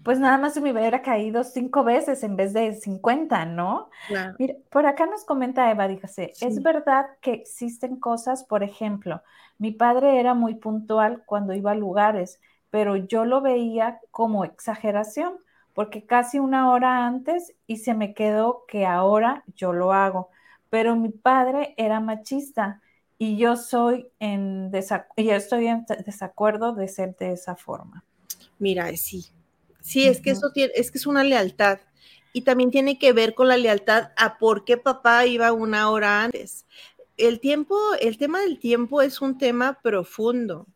pues nada más se me hubiera caído cinco veces en vez de 50, ¿no? Mira, por acá nos comenta Eva, dígase, es verdad que existen cosas, por ejemplo, mi padre era muy puntual cuando iba a lugares, pero yo lo veía como exageración, porque casi una hora antes y se me quedó que ahora yo lo hago, pero mi padre era machista y yo soy en y yo estoy en desacuerdo de ser de esa forma. Mira, sí, Sí, es que eso tiene, es que es una lealtad. Y también tiene que ver con la lealtad a por qué papá iba una hora antes. El tiempo, el tema del tiempo es un tema profundo.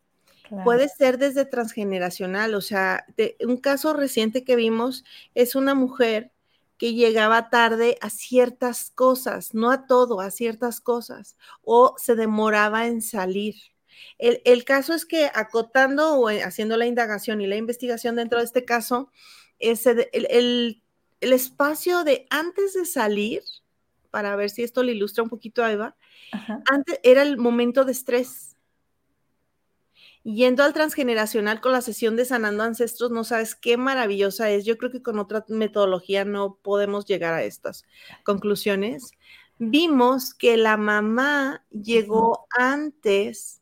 Puede ser desde transgeneracional, o sea, un caso reciente que vimos es una mujer que llegaba tarde a ciertas cosas, no a todo, a ciertas cosas, o se demoraba en salir. El, caso es que acotando o eh, haciendo la indagación y la investigación dentro de este caso, el, espacio de antes de salir, para ver si esto le ilustra un poquito a Eva, antes era el momento de estrés. Yendo al transgeneracional con la sesión de Sanando Ancestros, no sabes qué maravillosa es. Yo creo que con otra metodología no podemos llegar a estas conclusiones. Vimos que la mamá llegó antes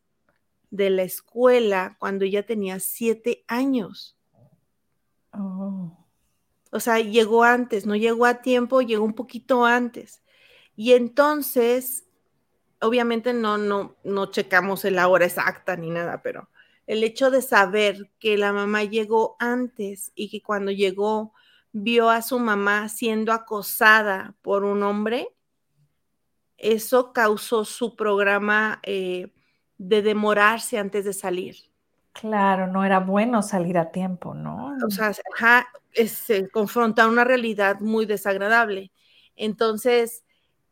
de la escuela cuando ella tenía siete años. Oh. O sea, llegó antes, no llegó a tiempo, llegó un poquito antes. Y entonces, obviamente no, no, no checamos la hora exacta ni nada, pero el hecho de saber que la mamá llegó antes y que cuando llegó vio a su mamá siendo acosada por un hombre, eso causó su programa eh, de demorarse antes de salir. Claro, no era bueno salir a tiempo, ¿no? O sea, se confronta una realidad muy desagradable. Entonces,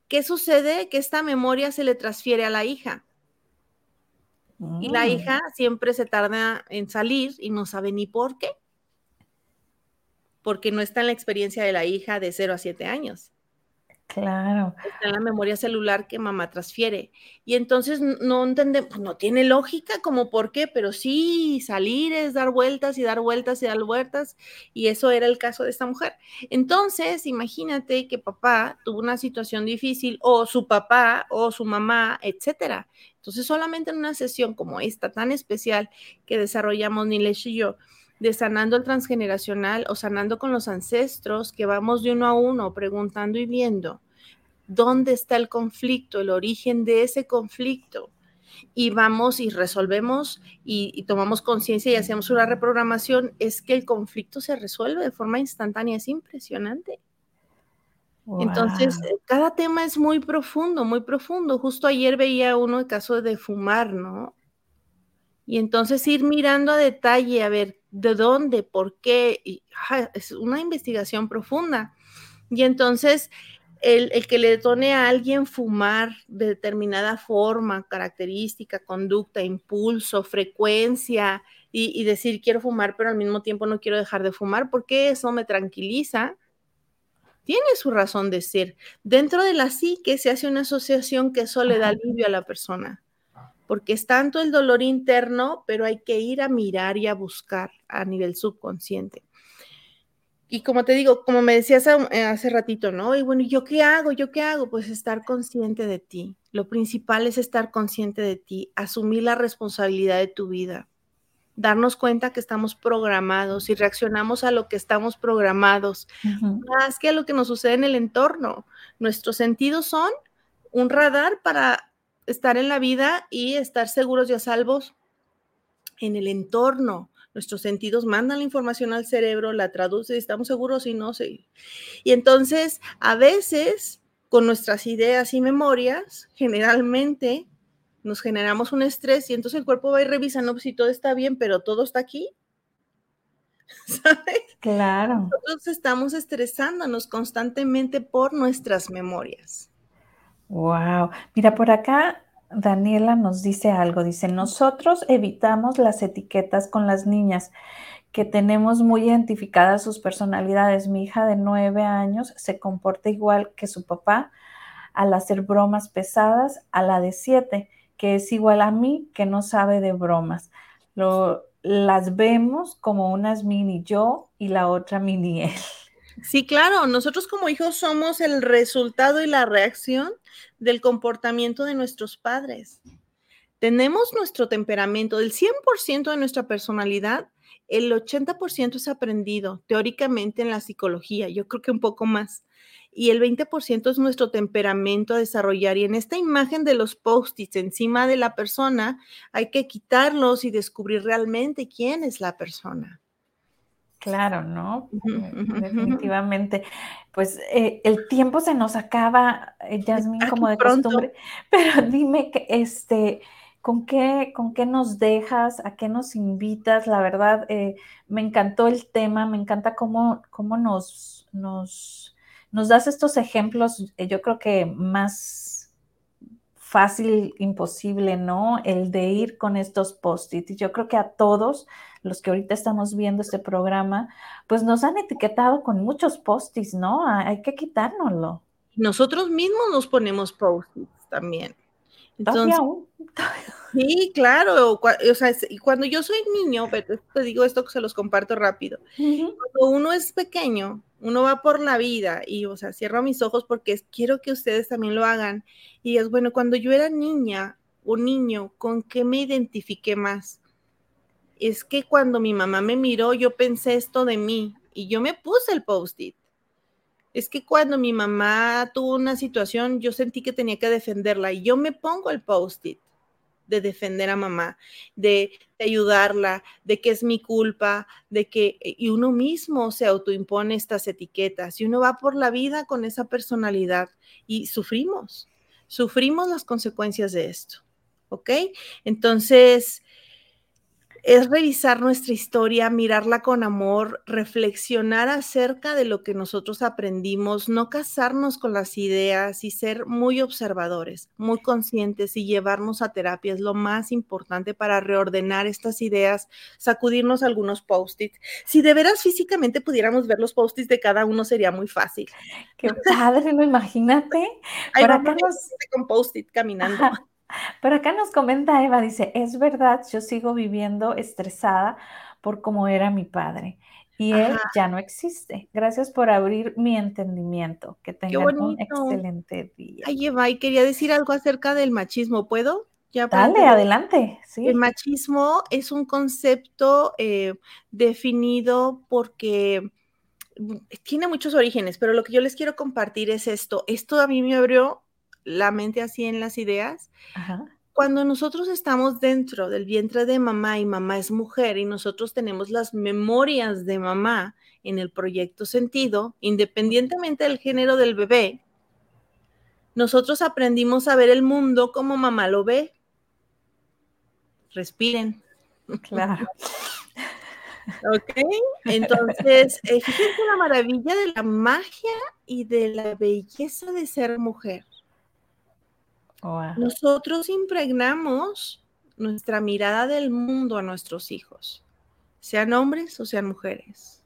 ¿qué sucede? Que esta memoria se le transfiere a la hija. Y la mm. hija siempre se tarda en salir y no sabe ni por qué. Porque no está en la experiencia de la hija de 0 a 7 años. Claro. Está en la memoria celular que mamá transfiere. Y entonces no entendemos, pues, no tiene lógica como por qué, pero sí, salir es dar vueltas y dar vueltas y dar vueltas. Y eso era el caso de esta mujer. Entonces, imagínate que papá tuvo una situación difícil o su papá o su mamá, etcétera. Entonces, solamente en una sesión como esta tan especial que desarrollamos Nilesh y yo, de sanando el transgeneracional o sanando con los ancestros, que vamos de uno a uno preguntando y viendo dónde está el conflicto, el origen de ese conflicto. Y vamos y resolvemos y, tomamos conciencia y hacemos una reprogramación, es que el conflicto se resuelve de forma instantánea, es impresionante. Entonces, cada tema es muy profundo, muy profundo. Justo ayer veía uno el caso de fumar, ¿no? Y entonces ir mirando a detalle, a ver de dónde, por qué, y, es una investigación profunda. Y entonces el, que le detone a alguien fumar de determinada forma, característica, conducta, impulso, frecuencia, y, y, decir quiero fumar, pero al mismo tiempo no quiero dejar de fumar, porque eso me tranquiliza, tiene su razón de ser. Dentro de la psique se hace una asociación que eso le da alivio a la persona porque es tanto el dolor interno, pero hay que ir a mirar y a buscar a nivel subconsciente. Y como te digo, como me decías eh, hace ratito, ¿no? Y bueno, ¿yo qué hago? ¿Yo qué hago? Pues estar consciente de ti. Lo principal es estar consciente de ti, asumir la responsabilidad de tu vida, darnos cuenta que estamos programados y reaccionamos a lo que estamos programados, más que a lo que nos sucede en el entorno. Nuestros sentidos son un radar para estar en la vida y estar seguros y a salvos en el entorno. Nuestros sentidos mandan la información al cerebro, la traduce, estamos seguros y no sé. Y entonces, a veces, con nuestras ideas y memorias, generalmente nos generamos un estrés y entonces el cuerpo va y revisa, no, pues si todo está bien, pero todo está aquí. ¿Sabes? Claro. Nosotros estamos estresándonos constantemente por nuestras memorias. Wow. Mira, por acá Daniela nos dice algo. Dice, nosotros evitamos las etiquetas con las niñas que tenemos muy identificadas sus personalidades. Mi hija de nueve años se comporta igual que su papá al hacer bromas pesadas a la de siete, que es igual a mí, que no sabe de bromas. Lo, las vemos como unas mini yo y la otra mini él. Sí, claro, nosotros como hijos somos el resultado y la reacción del comportamiento de nuestros padres. Tenemos nuestro temperamento, del 100% de nuestra personalidad, el 80% es aprendido teóricamente en la psicología, yo creo que un poco más. Y el 20% es nuestro temperamento a desarrollar. Y en esta imagen de los post-its encima de la persona, hay que quitarlos y descubrir realmente quién es la persona. Claro, ¿no? Eh, definitivamente. Pues eh, el tiempo se nos acaba, eh, Yasmin, como de costumbre, pero dime que este, ¿con qué, ¿con qué nos dejas? ¿A qué nos invitas? La verdad, me encantó el tema, me encanta cómo, cómo nos, nos, nos das estos ejemplos, yo creo que más fácil, imposible, ¿no? El de ir con estos post-its. Yo creo que a todos los que ahorita estamos viendo este programa, pues nos han etiquetado con muchos post-its, ¿no? Hay que quitárnoslo. Nosotros mismos nos ponemos post-its también. Entonces, sí, claro, o sea, cuando yo soy niño, te digo esto que se los comparto rápido. Cuando uno es pequeño, uno va por la vida y, o sea, cierro mis ojos porque quiero que ustedes también lo hagan. Y es bueno, cuando yo era niña o niño, ¿con qué me identifiqué más? Es que cuando mi mamá me miró, yo pensé esto de mí y yo me puse el post-it. Es que cuando mi mamá tuvo una situación, yo sentí que tenía que defenderla y yo me pongo el post-it de defender a mamá, de, ayudarla, de que es mi culpa, de que y uno mismo se autoimpone estas etiquetas y uno va por la vida con esa personalidad y sufrimos, sufrimos las consecuencias de esto, ¿ok? Entonces, es revisar nuestra historia, mirarla con amor, reflexionar acerca de lo que nosotros aprendimos, no casarnos con las ideas y ser muy observadores, muy conscientes y llevarnos a terapia es lo más importante para reordenar estas ideas, sacudirnos algunos post-its. Si de veras físicamente pudiéramos ver los post-its de cada uno sería muy fácil. Qué padre, ¿no? Imagínate. Hay con post-it caminando. Pero acá nos comenta Eva, dice, es verdad, yo sigo viviendo estresada por cómo era mi padre y él ya no existe. Gracias por abrir mi entendimiento. Que tengan un excelente día. Ay, Eva, y quería decir algo acerca del machismo, ¿puedo? Ya Dale, adelante. Sí. El machismo es un concepto eh, definido porque mm, tiene muchos orígenes, pero lo que yo les quiero compartir es esto. Esto a mí me abrió la mente así en las ideas. Cuando nosotros estamos dentro del vientre de mamá y mamá es mujer y nosotros tenemos las memorias de mamá en el proyecto sentido, independientemente del género del bebé, nosotros aprendimos a ver el mundo como mamá lo ve. Respiren. Claro. Ok, entonces, eh, fíjense la maravilla de la magia y de la belleza de ser mujer. Nosotros impregnamos nuestra mirada del mundo a nuestros hijos, sean hombres o sean mujeres.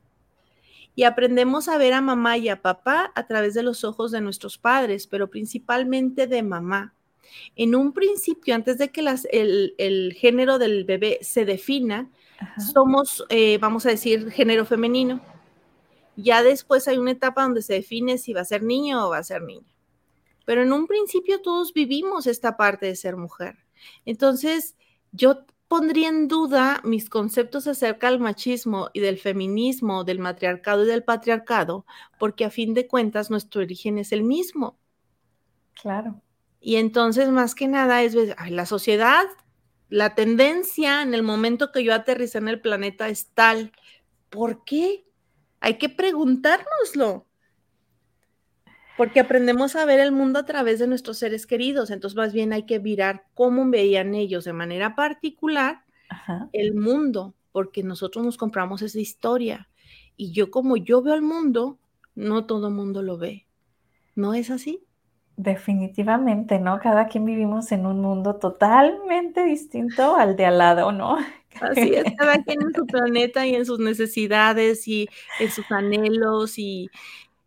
Y aprendemos a ver a mamá y a papá a través de los ojos de nuestros padres, pero principalmente de mamá. En un principio, antes de que el, género del bebé se defina, somos, eh, vamos a decir, género femenino. Ya después hay una etapa donde se define si va a ser niño o va a ser niña pero en un principio todos vivimos esta parte de ser mujer. Entonces, yo pondría en duda mis conceptos acerca del machismo y del feminismo, del matriarcado y del patriarcado, porque a fin de cuentas nuestro origen es el mismo. Claro. Y entonces, más que nada, es la sociedad, la tendencia en el momento que yo aterricé en el planeta es tal. ¿Por qué? Hay que preguntárnoslo porque aprendemos a ver el mundo a través de nuestros seres queridos, entonces más bien hay que mirar cómo veían ellos de manera particular el mundo, porque nosotros nos compramos esa historia y yo como yo veo el mundo, no todo el mundo lo ve. ¿No es así? Definitivamente, ¿no? Cada quien vivimos en un mundo totalmente distinto al de al lado, ¿no? Así es, cada quien en su planeta y en sus necesidades y en sus anhelos y,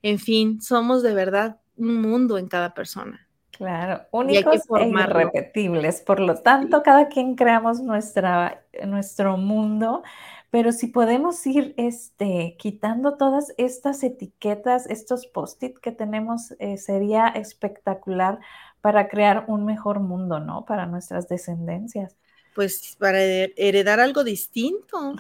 en fin, somos de verdad un mundo en cada persona. Claro, únicos e irrepetibles. Por lo tanto, cada quien creamos nuestra, nuestro mundo, pero si podemos ir este, quitando todas estas etiquetas, estos post-it que tenemos, eh, sería espectacular para crear un mejor mundo, ¿no? Para nuestras descendencias. Pues para heredar algo distinto.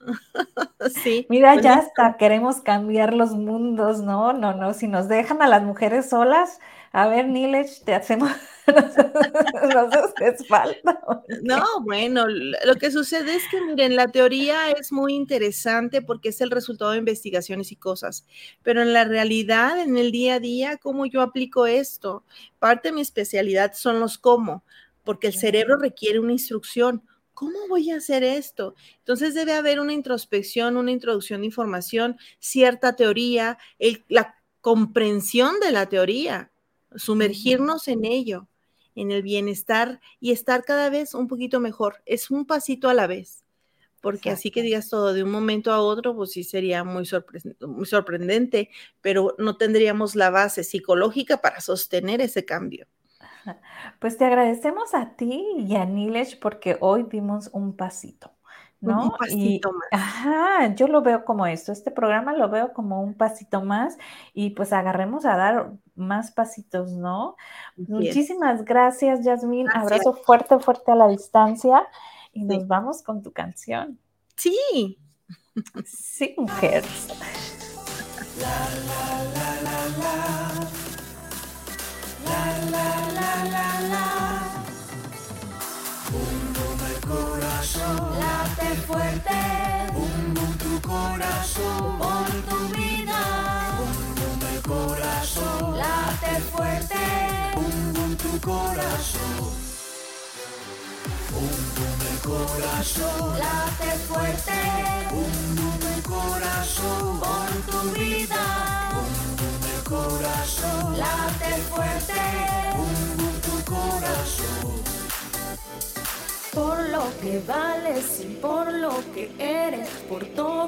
sí. Mira, pues ya hasta queremos cambiar los mundos, ¿no? No, no, si nos dejan a las mujeres solas, a ver, Nilech, te hacemos, nos haces falta. No, bueno, lo que sucede es que, miren, la teoría es muy interesante porque es el resultado de investigaciones y cosas, pero en la realidad, en el día a día, ¿cómo yo aplico esto? Parte de mi especialidad son los cómo, porque el cerebro requiere una instrucción. ¿Cómo voy a hacer esto? Entonces debe haber una introspección, una introducción de información, cierta teoría, la comprensión de la teoría sumergirnos en ello, en el bienestar y estar cada vez un poquito mejor. Es un pasito a la vez, porque así que digas todo de un momento a otro, pues sí sería muy, muy sorprendente, pero no tendríamos la base psicológica para sostener ese cambio. Pues te agradecemos a ti y a Nilesh porque hoy dimos un pasito. ¿no? Un pasito más. Ajá, yo lo veo como esto, este programa lo veo como un pasito más y pues agarremos a dar más pasitos, ¿no? Muchísimas gracias, Yasmín. Abrazo fuerte, fuerte a la distancia y nos vamos con tu canción. Sí. Sí, mujer. La, late fuerte, late fuerte, bum bum el corazón, por tu vida, bum bum el corazón, late fuerte, bum bum tu corazón por lo que vales y por lo que eres, por todo